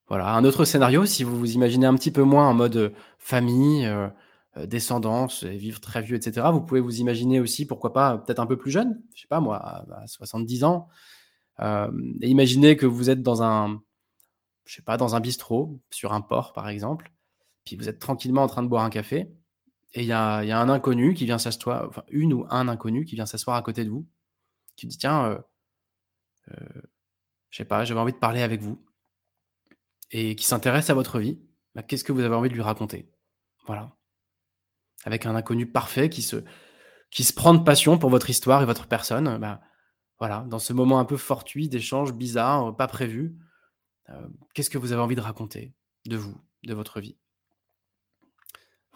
Voilà, un autre scénario, si vous vous imaginez un petit peu moins en mode famille, descendance, vivre très vieux, etc. Vous pouvez vous imaginer aussi, pourquoi pas, peut-être un peu plus jeune, je sais pas moi, à, 70 ans, et imaginez que vous êtes dans un, je sais pas, dans un bistrot, sur un port par exemple, puis vous êtes tranquillement en train de boire un café, et il y a, un inconnu qui vient s'asseoir, enfin une ou un inconnu qui vient s'asseoir à côté de vous, qui dit tiens, euh, euh, je sais pas, j'avais envie de parler avec vous, et qui s'intéresse à votre vie, bah, qu'est-ce que vous avez envie de lui raconter? Voilà. Avec un inconnu parfait qui se, qui se prend de passion pour votre histoire et votre personne. Bah, voilà, dans ce moment un peu fortuit, d'échange bizarre, pas prévu, euh, qu'est-ce que vous avez envie de raconter de vous, de votre vie?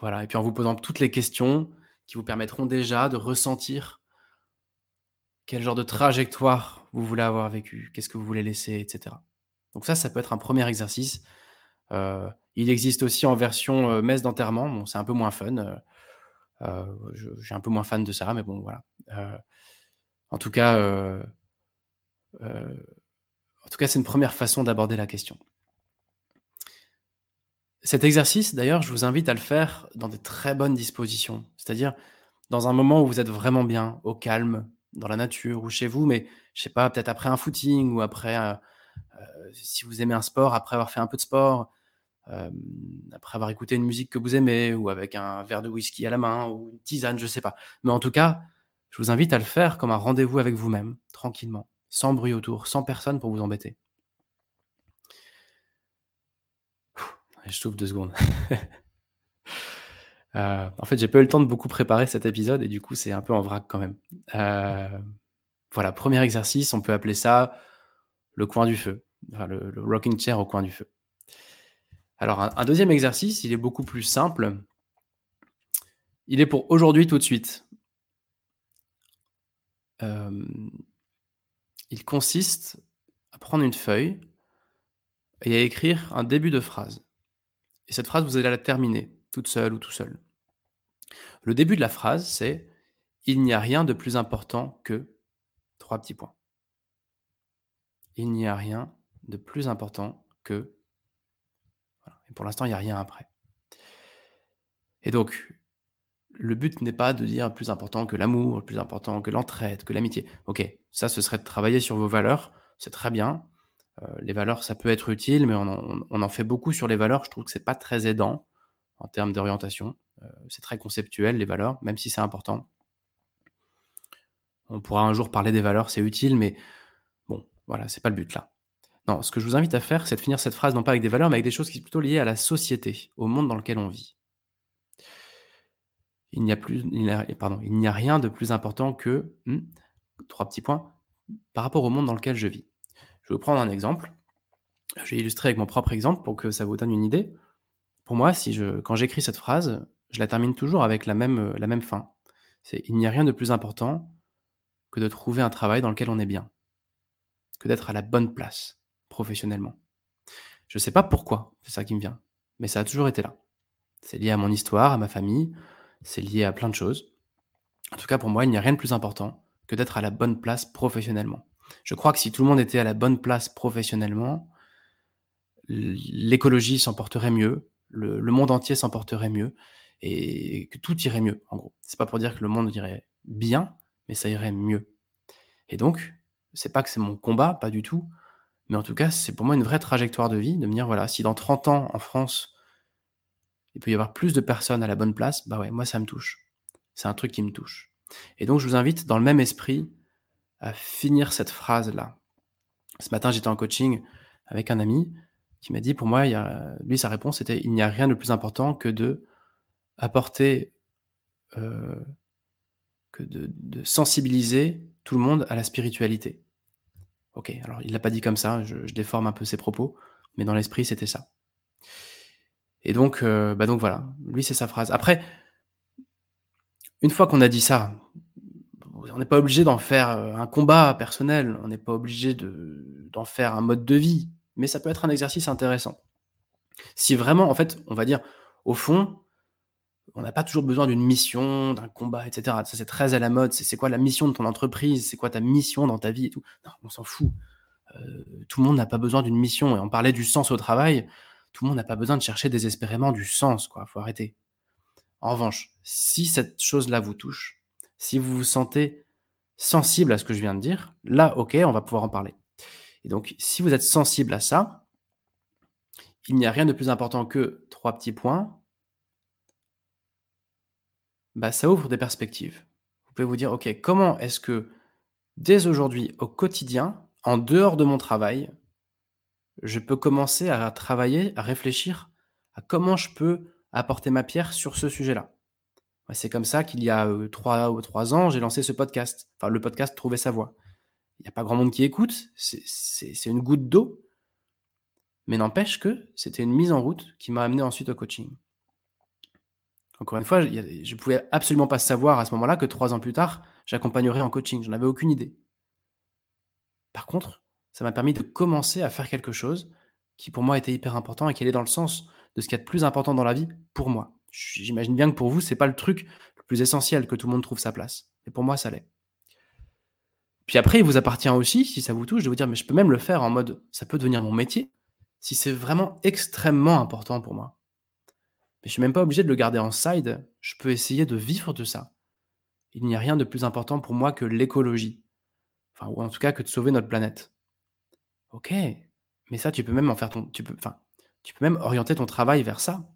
Voilà, et puis en vous posant toutes les questions qui vous permettront déjà de ressentir quel genre de trajectoire vous voulez avoir vécu, qu'est-ce que vous voulez laisser, etc. Donc ça, ça peut être un premier exercice. Euh, il existe aussi en version euh, messe d'enterrement, bon, c'est un peu moins fun. Euh, je, suis un peu moins fan de ça, mais bon, voilà. Euh, en tout cas, euh, en tout cas, c'est une première façon d'aborder la question. Cet exercice, d'ailleurs, je vous invite à le faire dans de très bonnes dispositions, c'est-à-dire dans un moment où vous êtes vraiment bien, au calme, dans la nature ou chez vous, mais je sais pas, peut-être après un footing ou après, si vous aimez un sport, après avoir fait un peu de sport, après avoir écouté une musique que vous aimez, ou avec un verre de whisky à la main, ou une tisane, je sais pas. Mais en tout cas, je vous invite à le faire comme un rendez-vous avec vous-même, tranquillement, sans bruit autour, sans personne pour vous embêter. Je souffle deux secondes. Euh, en fait, j'ai pas eu le temps de beaucoup préparer cet épisode et du coup, c'est un peu en vrac quand même. Euh, voilà, premier exercice, on peut appeler ça le coin du feu, le rocking chair au coin du feu. Alors, un, deuxième exercice, il est beaucoup plus simple. Il est pour aujourd'hui tout de suite. Euh, il consiste à prendre une feuille et à écrire un début de phrase. Et cette phrase, vous allez la terminer, toute seule ou tout seul. Le début de la phrase, c'est Il n'y a rien de plus important que trois petits points. Il n'y a rien de plus important que pour l'instant, il n'y a rien après. Et donc, le but n'est pas de dire plus important que l'amour, plus important que l'entraide, que l'amitié. Ok, ça, ce serait de travailler sur vos valeurs. C'est très bien. Euh, les valeurs, ça peut être utile, mais on en, fait beaucoup sur les valeurs. Je trouve que c'est pas très aidant en termes d'orientation. Euh, c'est très conceptuel, les valeurs, même si c'est important. On pourra un jour parler des valeurs, c'est utile, mais bon, voilà, c'est pas le but là. Non, ce que je vous invite à faire, c'est de finir cette phrase non pas avec des valeurs, mais avec des choses qui sont plutôt liées à la société, au monde dans lequel on vit. Il n'y a, plus, pardon, il n'y a rien de plus important que, hmm, trois petits points, par rapport au monde dans lequel je vis. Je vais vous prendre un exemple. Je vais illustrer avec mon propre exemple pour que ça vous donne une idée. Pour moi, si je, quand j'écris cette phrase, je la termine toujours avec la même, la même fin. C'est il n'y a rien de plus important que de trouver un travail dans lequel on est bien, que d'être à la bonne place professionnellement. Je ne sais pas pourquoi, c'est ça qui me vient, mais ça a toujours été là. C'est lié à mon histoire, à ma famille, c'est lié à plein de choses. En tout cas, pour moi, il n'y a rien de plus important que d'être à la bonne place professionnellement. Je crois que si tout le monde était à la bonne place professionnellement, l'écologie s'en porterait mieux, le, monde entier s'en porterait mieux, et que tout irait mieux, en gros. C'est pas pour dire que le monde irait bien, mais ça irait mieux. Et donc, c'est pas que c'est mon combat, pas du tout, mais en tout cas, c'est pour moi une vraie trajectoire de vie de me dire, voilà, si dans 30 ans en France, il peut y avoir plus de personnes à la bonne place, bah ouais, moi ça me touche. C'est un truc qui me touche. Et donc je vous invite dans le même esprit à finir cette phrase-là. Ce matin, j'étais en coaching avec un ami qui m'a dit pour moi, il lui, sa réponse était: «Il n'y a rien de plus important que de apporter, heu, que de sensibiliser tout le monde à la spiritualité». OK, alors il l'a pas dit comme ça, je déforme un peu ses propos, mais dans l'esprit, c'était ça. Et donc, heu, bah, donc voilà, lui, c'est sa phrase. Après une fois qu'on a dit ça, on n'est pas obligé d'en faire, heu, un combat personnel, on n'est pas obligé de d'en faire un mode de vie, mais ça peut être un exercice intéressant. Si vraiment en fait, on va dire, au fond, on n'a pas toujours besoin d'une mission, d'un combat et cetera. Ça, c'est très à la mode. C'est quoi la mission de ton entreprise? C'est quoi ta mission dans ta vie et tout? Non, on s'en fout. Heu, tout le monde n'a pas besoin d'une mission et on parlait du sens au travail, tout le monde n'a pas besoin de chercher désespérément du sens, quoi, faut arrêter. En revanche, si cette chose-là vous touche, si vous vous sentez sensible à ce que je viens de dire, là, OK, on va pouvoir en parler. Et donc, si vous êtes sensible à ça, il n'y a rien de plus important que 3 petits points. Bah, ça ouvre des perspectives. Vous pouvez vous dire: «OK, comment est-ce que dès aujourd'hui, au quotidien, en dehors de mon travail, je peux commencer à travailler, à réfléchir à comment je peux apporter ma pierre sur ce sujet-là?» Bah, c'est comme ça qu'il y a, heu, 3 ou 3 ans, j'ai lancé ce podcast, enfin le podcast «Trouver sa voix». Il y a pas grand monde qui écoute, c'est une goutte d'eau, mais n'empêche que c'était une mise en route qui m'a amené ensuite au coaching. Encore une fois, je pouvais absolument pas savoir à ce moment-là que 3 ans plus tard, j'accompagnerais en coaching, j'en avais aucune idée. Par contre, ça m'a permis de commencer à faire quelque chose qui pour moi était hyper important et qui allait dans le sens de ce qu'il y a de plus important dans la vie pour moi. J'imagine bien que pour vous, c'est pas le truc le plus essentiel que tout le monde trouve sa place, mais pour moi, ça l'est. Puis après, il vous appartient aussi, si ça vous touche, de vous dire: «Mais je peux même le faire en mode ça peut devenir mon métier, si c'est vraiment extrêmement important pour moi». Mais je suis même pas obligé de le garder en side, je peux essayer de vivre de ça. Il n'y a rien de plus important pour moi que l'écologie, enfin ou en tout cas que de sauver notre planète. OK, mais ça, tu peux même en faire ton tu tu peux même orienter ton travail vers ça.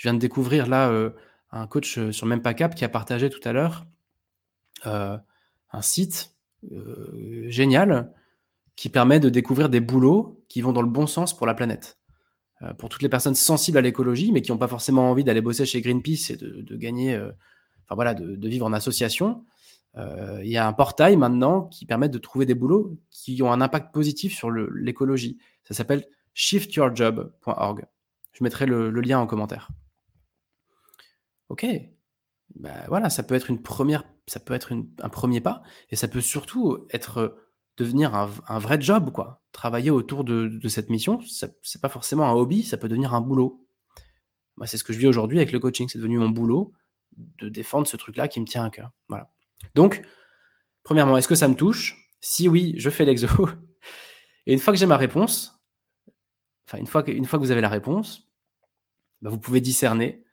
Je viens de découvrir là, heu, un coach, heu, sur Mempacap qui a partagé tout à l'heure, heu, un site, génial qui permet de découvrir des boulots qui vont dans le bon sens pour la planète. Pour toutes les personnes sensibles à l'écologie, mais qui ont pas forcément envie d'aller bosser chez Greenpeace et de gagner, voilà, de vivre en association. Il y a un portail maintenant qui permet de trouver des boulots qui ont un impact positif sur l'écologie. Ça s'appelle shiftyourjob.org. Je mettrai le le lien en commentaire. OK, bah, voilà, ça peut être une première, ça peut être un premier pas et ça peut surtout être, devenir un vrai job, quoi. Travailler autour de cette mission, c'est pas forcément un hobby, ça peut devenir un boulot. Moi, c'est ce que je vis aujourd'hui avec le coaching, c'est devenu mon boulot de défendre ce truc-là qui me tient à cœur. Voilà. Donc, premièrement, est-ce que ça me touche? Si oui, je fais l'exo et une fois que j'ai ma réponse, enfin une fois que une fois que vous avez la réponse, bah, vous pouvez discerner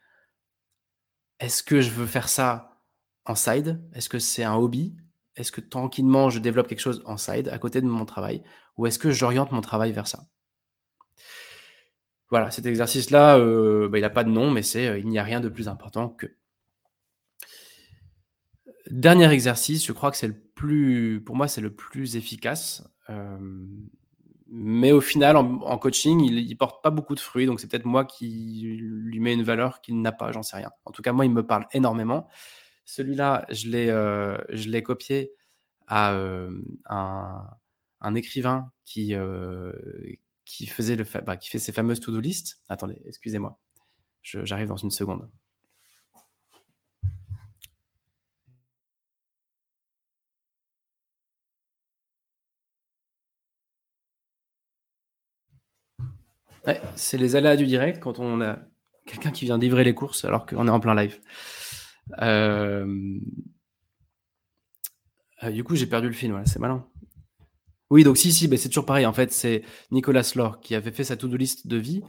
est-ce que je veux faire ça en side? Est-ce que c'est un hobby? Est-ce que tranquillement je développe quelque chose en side à côté de mon travail? Ou est-ce que j'oriente mon travail vers ça? Voilà, cet exercice-là, heu, bah, il a pas de nom, mais heu, il n'y a rien de plus important que. Dernier exercice, je crois que c'est le plus pour moi, c'est le plus efficace, hem, mais au final en coaching, il il porte pas beaucoup de fruits, donc c'est peut-être moi qui lui mets une valeur qu'il n'a pas, j'en sais rien. En tout cas, moi, il me parle énormément. Celui-là, je l'ai, heu, je l'ai copié à, hem, un écrivain qui, heu, qui faisait le bah, qui fait ses fameuses to do list. Attendez, excusez-moi, j'arrive dans une seconde. C'est les aléas du direct quand on a quelqu'un qui vient livrer les courses alors qu'on est en plein live. Hem heu, du coup, j'ai perdu le fil, ouais, c'est malin. Oui, donc si, si, beh, c'est toujours pareil, en fait, c'est Nicolas Lore qui avait fait sa to do list de vie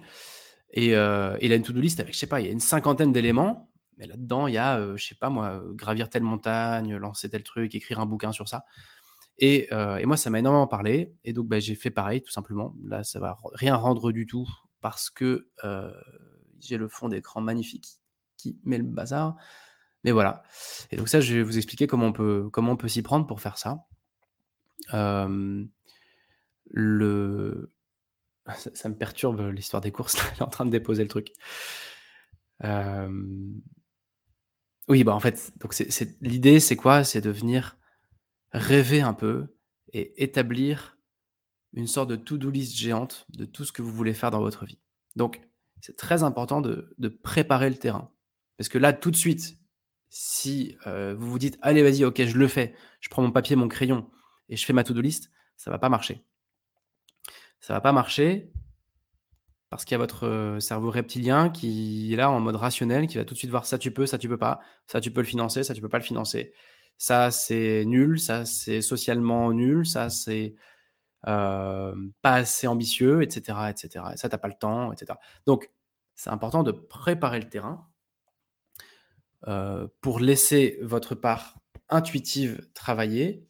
et heu, il a une to do list avec, je sais pas, il y a une cinquantaine d'éléments, mais là-dedans, il y a, je sais pas moi, gravir telle montagne, lancer tel truc, écrire un bouquin sur ça et heu et moi, ça m'a énormément parlé et donc bah, j'ai fait pareil, tout simplement. Là, ça va rien rendre du tout parce que, heu, j'ai le fond d'écran magnifique qui met le bazar, mais voilà et donc ça, je vais vous expliquer comment on peut comment on peut s'y prendre pour faire ça. Le ça me perturbe l'histoire des courses, Elle est en train de déposer le truc. oui, bah, en fait, l'idée, c'est quoi? C'est de venir rêver un peu et établir une sorte de to-do list géante de tout ce que vous voulez faire dans votre vie. Donc, c'est très important de préparer le terrain. Parce que là, tout de suite, si, vous vous dites: «Allez, vas-y, OK, je le fais. Je prends mon papier, mon crayon et je fais ma to-do list», ça va pas marcher. Ça va pas marcher parce qu'il y a votre, cerveau reptilien qui est là en mode rationnel, qui va tout de suite voir ça tu peux, ça tu peux pas, ça tu peux le financer, ça tu peux pas le financer. Ça c'est nul, ça c'est socialement nul, ça c'est, pas assez ambitieux etc., etc. ça tu pas le temps etc. Donc c'est important de préparer le terrain, pour laisser votre part intuitive travailler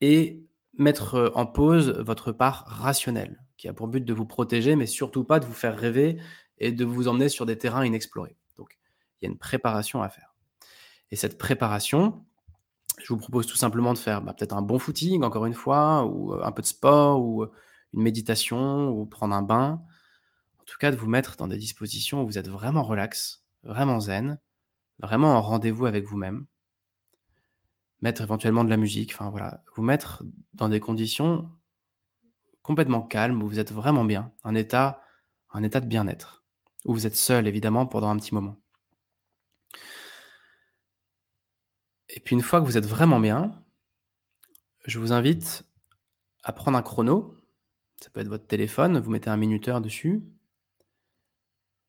et mettre, en pause votre part rationnelle, qui a pour but de vous protéger, mais surtout pas de vous faire rêver et de vous emmener sur des terrains inexplorés. Donc, il y a une préparation à faire. Et cette préparation, je vous propose tout simplement de faire bah, peut-être un bon footing, encore une fois, ou un peu de sport, ou une méditation, ou prendre un bain. En tout cas, de vous mettre dans des dispositions où vous êtes vraiment relax, vraiment zen, vraiment en rendez-vous avec vous-même mettre éventuellement de la musique, enfin voilà, vous mettre dans des conditions complètement calmes, où vous êtes vraiment bien, un état un état de bien-être, où vous êtes seul évidemment pendant un petit moment. Et puis une fois que vous êtes vraiment bien, je vous invite à prendre un chrono, ça peut être votre téléphone, vous mettez un minuteur dessus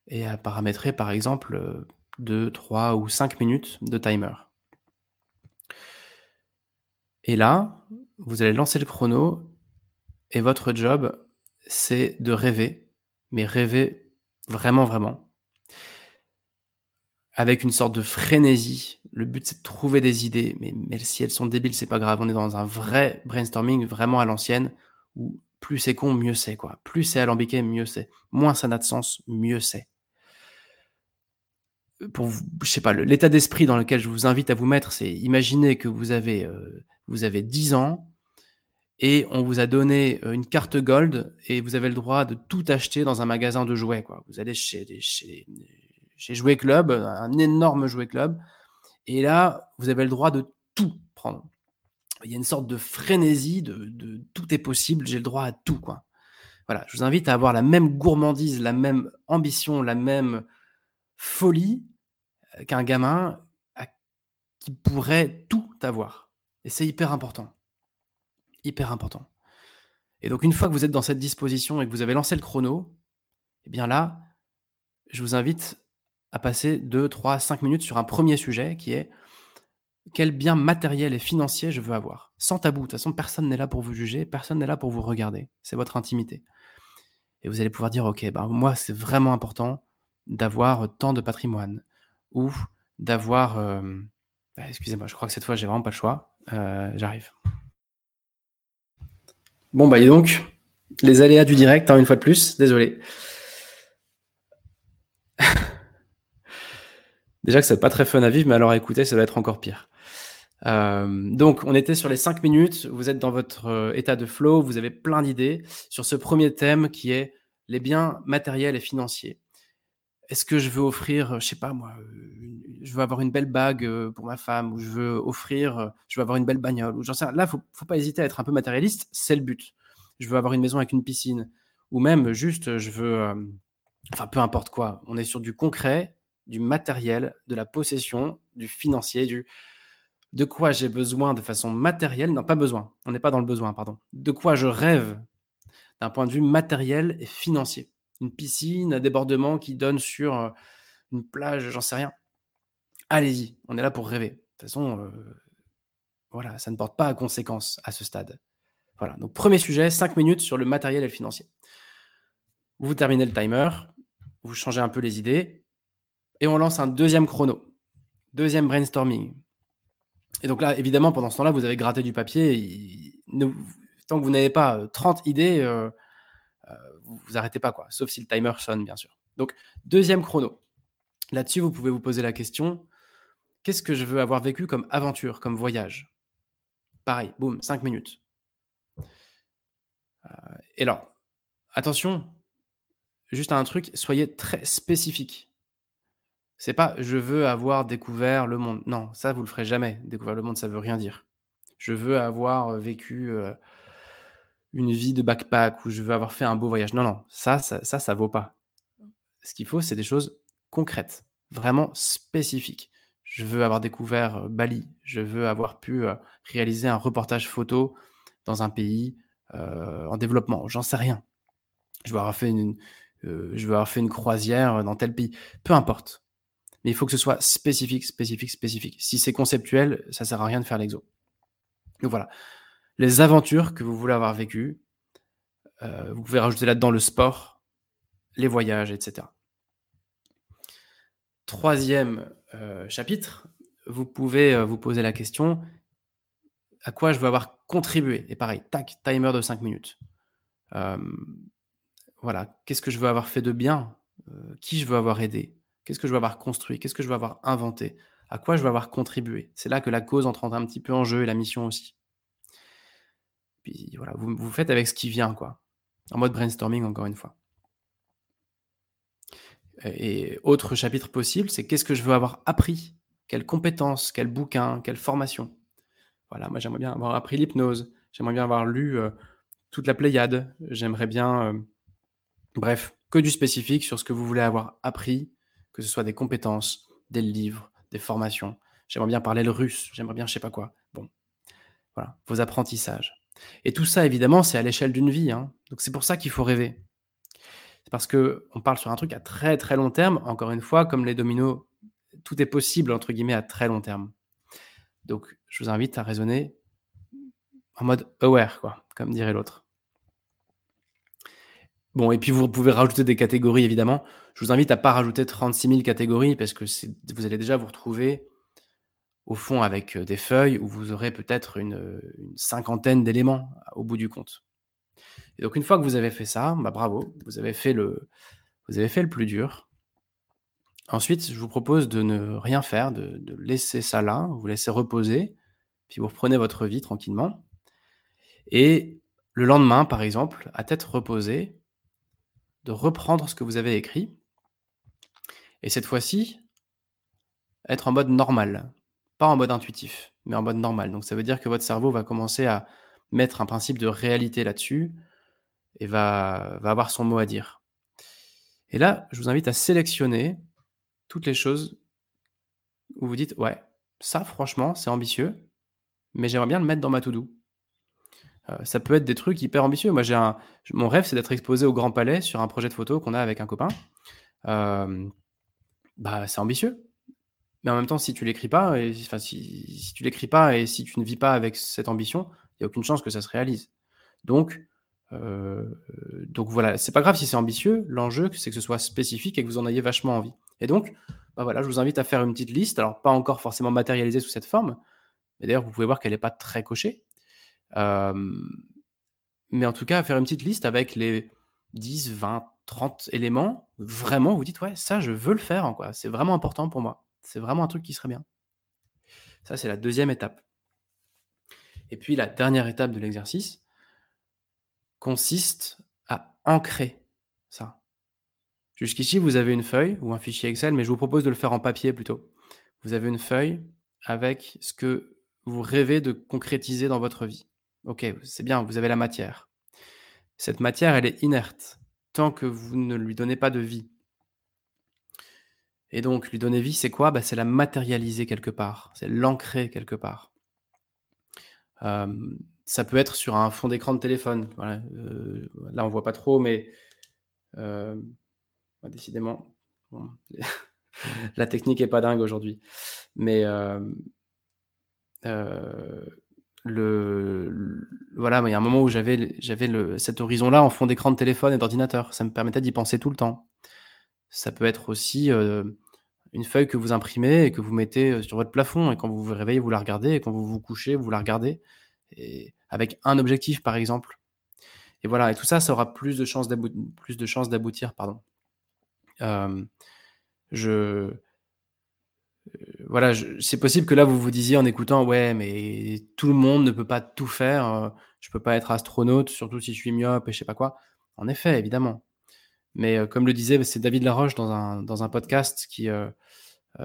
et à paramétrer par exemple, 2, 3 ou 5 minutes de timer. Et là, vous allez lancer le chrono et votre job, c'est de rêver, mais rêver vraiment, vraiment. Avec une sorte de frénésie. Le but, c'est de trouver des idées, mais, si elles sont débiles, c'est pas grave. On est dans un vrai brainstorming, vraiment à l'ancienne, où plus c'est con, mieux c'est, quoi. Plus c'est alambiqué, mieux c'est. Moins ça n'a de sens, mieux c'est pour je sais pas, l'état d'esprit dans lequel je vous invite à vous mettre, c'est imaginer que vous avez, euh, vous avez 10 ans et on vous a donné euh, une carte gold et vous avez le droit de tout acheter dans un magasin de jouets. Quoi. Vous allez chez, chez, chez Jouet Club, un énorme Jouet Club, et là, vous avez le droit de tout prendre. Il y a une sorte de frénésie, de, de tout est possible, j'ai le droit à tout. Quoi. Voilà, je vous invite à avoir la même gourmandise, la même ambition, la même folie euh, qu'un gamin qui pourrait tout avoir. Et c'est hyper important. Hyper important. Et donc, une fois que vous êtes dans cette disposition et que vous avez lancé le chrono, eh bien là, je vous invite à passer 2, 3, 5 minutes sur un premier sujet qui est quel bien matériel et financier je veux avoir. Sans tabou. De toute façon, personne n'est là pour vous juger, personne n'est là pour vous regarder. C'est votre intimité. Et vous allez pouvoir dire, OK, ben, moi, c'est vraiment important d'avoir tant de patrimoine ou d'avoir... Bah, excusez-moi, je crois que cette fois, j'ai vraiment pas le choix. Euh, j'arrive. Bon, bah, et donc, les aléas du direct, hein, une fois de plus, désolé. Déjà que c'est pas très fun à vivre, mais alors écoutez, ça va être encore pire. Euh, donc, on était sur les 5 minutes, vous êtes dans votre euh, état de flow, vous avez plein d'idées sur ce premier thème qui est les biens matériels et financiers. Est-ce que je veux offrir, je sais pas moi, je veux avoir une belle bague pour ma femme, ou je veux offrir, je veux avoir une belle bagnole, ou j'en sais Là, faut, faut pas hésiter à être un peu matérialiste, c'est le but. Je veux avoir une maison avec une piscine, ou même juste, je veux, enfin peu importe quoi. On est sur du concret, du matériel, de la possession, du financier, du de quoi j'ai besoin de façon matérielle, non pas besoin, on n'est pas dans le besoin, pardon. De quoi je rêve d'un point de vue matériel et financier une piscine, un débordement qui donne sur une plage, j'en sais rien. Allez-y, on est là pour rêver. De toute façon, voilà, ça ne porte pas à conséquence à ce stade. Voilà, donc premier sujet, 5 minutes sur le matériel et le financier. Vous terminez le timer, vous changez un peu les idées, et on lance un deuxième chrono, deuxième brainstorming. Et donc là, évidemment, pendant ce temps-là, vous avez gratté du papier. tant que vous n'avez pas 30 idées, vous, vous arrêtez pas, quoi. Sauf si le timer sonne, bien sûr. Donc, deuxième chrono. Là-dessus, vous pouvez vous poser la question qu'est-ce que je veux avoir vécu comme aventure, comme voyage? Pareil, boum, 5 minutes. et alors, attention, juste un truc, soyez très spécifique. C'est pas: «Je veux avoir découvert le monde». Non, ça vous le ferez jamais. Découvrir le monde, ça veut rien dire. Je veux avoir, vécu, une vie de backpack ou je veux avoir fait un beau voyage. Non, non, ça ça ça, ça vaut pas. Ce qu'il faut, c'est des choses concrètes, vraiment spécifiques. Je veux avoir découvert, Bali, je veux avoir pu, réaliser un reportage photo dans un pays, en développement, j'en sais rien. Je veux avoir fait une, je veux avoir fait une croisière, dans tel pays, peu importe. Mais il faut que ce soit spécifique, spécifique, spécifique. Si c'est conceptuel, ça sert à rien de faire l'exo. Donc voilà, les aventures que vous voulez avoir vécues, heu, vous pouvez rajouter là-dedans le sport, les voyages etc. 3e, heu, chapitre, vous pouvez, vous poser la question: «À quoi je veux avoir contribué?» et pareil, tac, timer de 5 minutes. Voilà, qu'est-ce que je veux avoir fait de bien? Qui je veux avoir aidé? Qu'est-ce que je veux avoir construit? Qu'est-ce que je veux avoir inventé? À quoi je veux avoir contribué? C'est là que la cause entre un petit peu en jeu et la mission aussi. Puis voilà, vous vous faites avec ce qui vient quoi, en mode brainstorming encore une fois. Et autre chapitre possible, c'est qu'est-ce que je veux avoir appris? Quelles compétences? Quels bouquins? Quelle formation? Voilà, moi j'aimerais bien avoir appris l'hypnose, j'aimerais bien avoir lu, heu, toute la Pléiade, j'aimerais bien, heu, bref, que du spécifique sur ce que vous voulez avoir appris, que ce soit des compétences, des livres, des formations. J'aimerais bien parler le russe, j'aimerais bien je sais pas quoi. Bon, voilà, vos apprentissages. Et tout ça évidemment, c'est à l'échelle d'une vie, hein. Donc c'est pour ça qu'il faut rêver. Parce qu'on parle sur un truc à très, très long terme. Encore une fois, comme les dominos, tout est possible entre guillemets «à très long terme». Donc je vous invite à raisonner en mode aware quoi, comme dirait l'autre. Bon et puis vous pouvez rajouter des catégories évidemment. Je vous invite à pas rajouter 36 000 catégories parce que vous allez déjà vous retrouver au fond avec, des feuilles où vous aurez peut-être une, une cinquantaine d'éléments au bout du compte. Et donc une fois que vous avez fait ça, bah, bravo, vous avez fait le vous avez fait le plus dur. Ensuite, je vous propose de ne rien faire, de de laisser ça là, vous laissez reposer, puis vous reprenez votre vie tranquillement. Et le lendemain, par exemple, à tête reposée, de reprendre ce que vous avez écrit et cette fois-ci être en mode normal, pas en mode intuitif, mais en mode normal. Donc ça veut dire que votre cerveau va commencer à mettre un principe de réalité là-dessus et va va avoir son mot à dire. Et là, je vous invite à sélectionner toutes les choses où vous dites: «Ouais, ça franchement, c'est ambitieux, mais j'aimerais bien le mettre dans ma to do». Heu, ça peut être des trucs hyper ambitieux. Moi, j'ai un mon rêve, c'est d'être exposé au Grand Palais sur un projet de photo qu'on a avec un copain. Hem, bah, c'est ambitieux. Mais en même temps, si tu l'écris pas enfin, si si tu l'écris pas et si tu ne vis pas avec cette ambition, il y a aucune chance que ça se réalise. Donc heu, donc voilà, c'est pas grave si c'est ambitieux, l'enjeu, c'est que ce soit spécifique et que vous en ayez vachement envie. Et donc, bah, voilà, je vous invite à faire une petite liste, alors pas encore forcément matérialisée sous cette forme, mais d'ailleurs, vous pouvez voir qu'elle est pas très cochée. Hem, mais en tout cas, à faire une petite liste avec les 10-20-30 éléments, vraiment vous dites: «Ouais, ça je veux le faire, quoi, c'est vraiment important pour moi. C'est vraiment un truc qui serait bien». Ça, c'est la 2e étape. Et puis la dernière étape de l'exercice consiste à ancrer ça. Jusqu'ici, vous avez une feuille ou un fichier Excel, mais je vous propose de le faire en papier plutôt. Vous avez une feuille avec ce que vous rêvez de concrétiser dans votre vie. OK, c'est bien, vous avez la matière. Cette matière, elle est inerte tant que vous ne lui donnez pas de vie. Et donc lui donner vie, c'est quoi? Bah, c'est la matérialiser quelque part, c'est l'ancrer quelque part. Hem, ça peut être sur un fond d'écran de téléphone, voilà, heu, là on voit pas trop mais heu, bah, décidément, la technique est pas dingue aujourd'hui. Mais le voilà, il y a un moment où j'avais j'avais cet horizon-là en fond d'écran de téléphone et d'ordinateur. Ça me permettait d'y penser tout le temps. Ça peut être aussi, heu, une feuille que vous imprimez et que vous mettez, heu, sur votre plafond et quand vous vous réveillez, vous la regardez et quand vous vous couchez, vous la regardez et avec un objectif, par exemple. Et voilà et tout ça, ça aura plus de chances d'aboutir, pardon. Hem, je, voilà, c'est possible que là, vous vous disiez en écoutant: «Ouais, mais tout le monde ne peut pas tout faire, heu, je peux pas être astronaute, surtout si je suis myope et je sais pas quoi». En effet, évidemment. Mais, heu, comme le disait, c'est David Laroche dans un dans un podcast qui,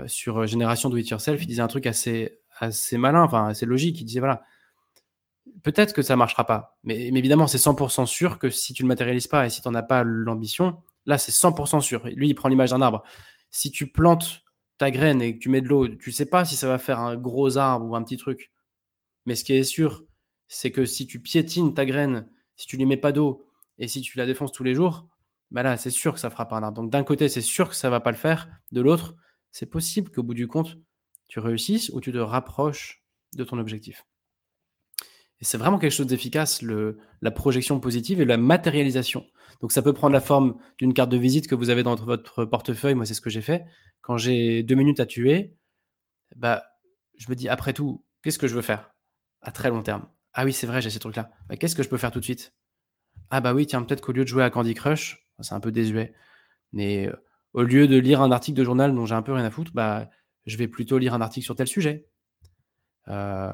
sur, Génération Do It Yourself, il disait un truc assez assez malin, enfin assez logique. Il disait: «Voilà, peut-être que ça marchera pas, mais mais évidemment, c'est 100% sûr que si tu le matérialises pas et si tu en as pas l'ambition, là, c'est 100% sûr». Lui, il prend l'image d'un arbre. Si tu plantes ta graine et que tu mets de l'eau, tu sais pas si ça va faire un gros arbre ou un petit truc. Mais ce qui est sûr, c'est que si tu piétines ta graine, si tu lui mets pas d'eau et si tu la défonces tous les jours, bah là, c'est sûr que ça fera pas un arbre. Donc d'un côté, c'est sûr que ça va pas le faire. De l'autre, c'est possible qu'au bout du compte, tu réussisses ou tu te rapproches de ton objectif. Et c'est vraiment quelque chose d'efficace, la projection positive et la matérialisation. Donc ça peut prendre la forme d'une carte de visite que vous avez dans votre portefeuille. Moi, c'est ce que j'ai fait. Quand j'ai deux minutes à tuer, bah, je me dis, après tout, qu'est-ce que je veux faire à très long terme? Ah oui, c'est vrai, j'ai ces trucs-là. Bah, qu'est-ce que je peux faire tout de suite? Ah bah oui, tiens, peut-être qu'au lieu de jouer à Candy Crush, c'est un peu désuet, mais euh, au lieu de lire un article de journal dont j'ai un peu rien à foutre, bah, je vais plutôt lire un article sur tel sujet. Euh,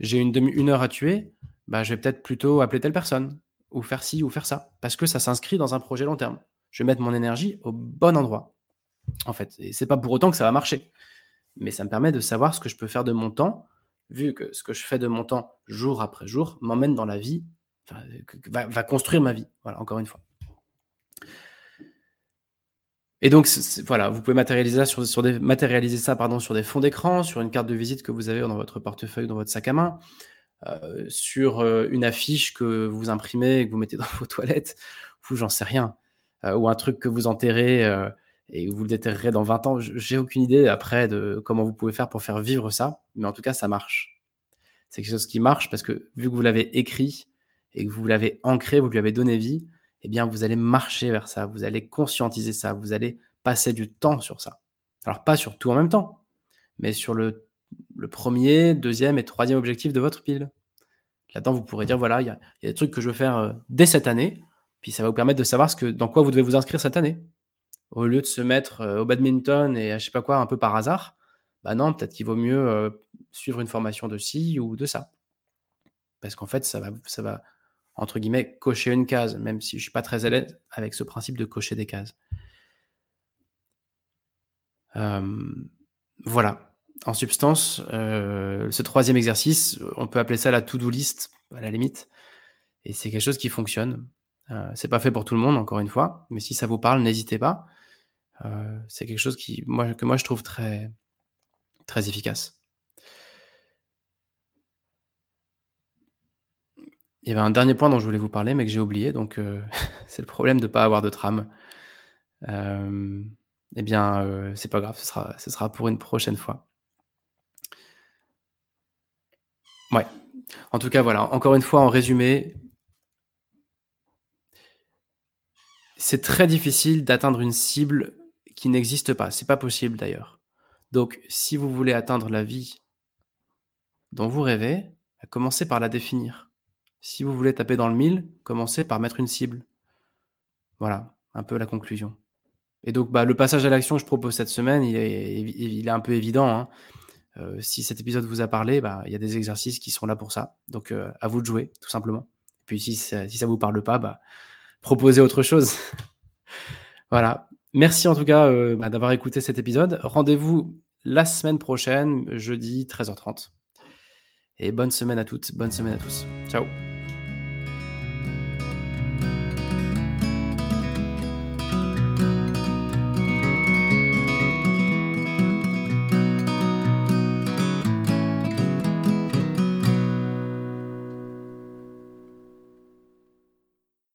j'ai une, demi, une heure à tuer, bah, je vais peut-être plutôt appeler telle personne, ou faire ci, ou faire ça, parce que ça s'inscrit dans un projet long terme. Je vais mettre mon énergie au bon endroit, en fait. Et c'est pas pour autant que ça va marcher, mais ça me permet de savoir ce que je peux faire de mon temps, vu que ce que je fais de mon temps jour après jour m'emmène dans la vie, va, va construire ma vie. Voilà, encore une fois. Et donc, voilà, vous pouvez matérialiser ça, sur, des, matérialiser ça pardon, sur des fonds d'écran, sur une carte de visite que vous avez dans votre portefeuille, dans votre sac à main, euh, sur euh, une affiche que vous imprimez et que vous mettez dans vos toilettes, ou j'en sais rien, euh, ou un truc que vous enterrez et vous le déterrerez dans 20 ans. J'ai aucune idée après de comment vous pouvez faire pour faire vivre ça, mais en tout cas, ça marche. C'est quelque chose qui marche parce que vu que vous l'avez écrit et que vous l'avez ancré, vous lui avez donné vie, eh bien, vous allez marcher vers ça, vous allez conscientiser ça, vous allez passer du temps sur ça. Alors, pas sur tout en même temps, mais sur le, premier, deuxième et troisième objectif de votre pile. Là-dedans, vous pourrez dire, voilà, il y, a, des trucs que je veux faire euh, dès cette année, puis ça va vous permettre de savoir ce que, dans quoi vous devez vous inscrire cette année. Au lieu de se mettre euh, au badminton et à je sais pas quoi, un peu par hasard, bah non, peut-être qu'il vaut mieux euh, suivre une formation de ci ou de ça. Parce qu'en fait, ça va, ça va entre guillemets, cocher une case, même si je ne suis pas très à l'aise avec ce principe de cocher des cases. Euh, voilà. En substance, euh, ce troisième exercice, on peut appeler ça la to-do list, à la limite. Et c'est quelque chose qui fonctionne. Euh, c'est pas fait pour tout le monde, encore une fois, mais si ça vous parle, n'hésitez pas. Euh, c'est quelque chose que moi je trouve très, très efficace. Il y avait un dernier point dont je voulais vous parler, mais que j'ai oublié, donc euh, c'est le problème de ne pas avoir de trame. Euh, eh bien, euh, c'est pas grave, ce sera, ce sera pour une prochaine fois. Ouais. En tout cas, voilà. Encore une fois, en résumé, c'est très difficile d'atteindre une cible qui n'existe pas. C'est pas possible d'ailleurs. Donc, si vous voulez atteindre la vie dont vous rêvez, commencez par la définir. Si vous voulez taper dans le mille, commencez par mettre une cible. Voilà, un peu la conclusion. Et donc, bah, le passage à l'action que je propose cette semaine, il est, un peu évident. Hein. Euh, si cet épisode vous a parlé, bah, il y a des exercices qui sont là pour ça. Donc, euh, à vous de jouer, tout simplement. Et puis, si ça, ne vous parle pas, bah, proposez autre chose. voilà. Merci en tout cas euh, bah, d'avoir écouté cet épisode. Rendez-vous la semaine prochaine, jeudi 13h30. Et bonne semaine à toutes, bonne semaine à tous. Ciao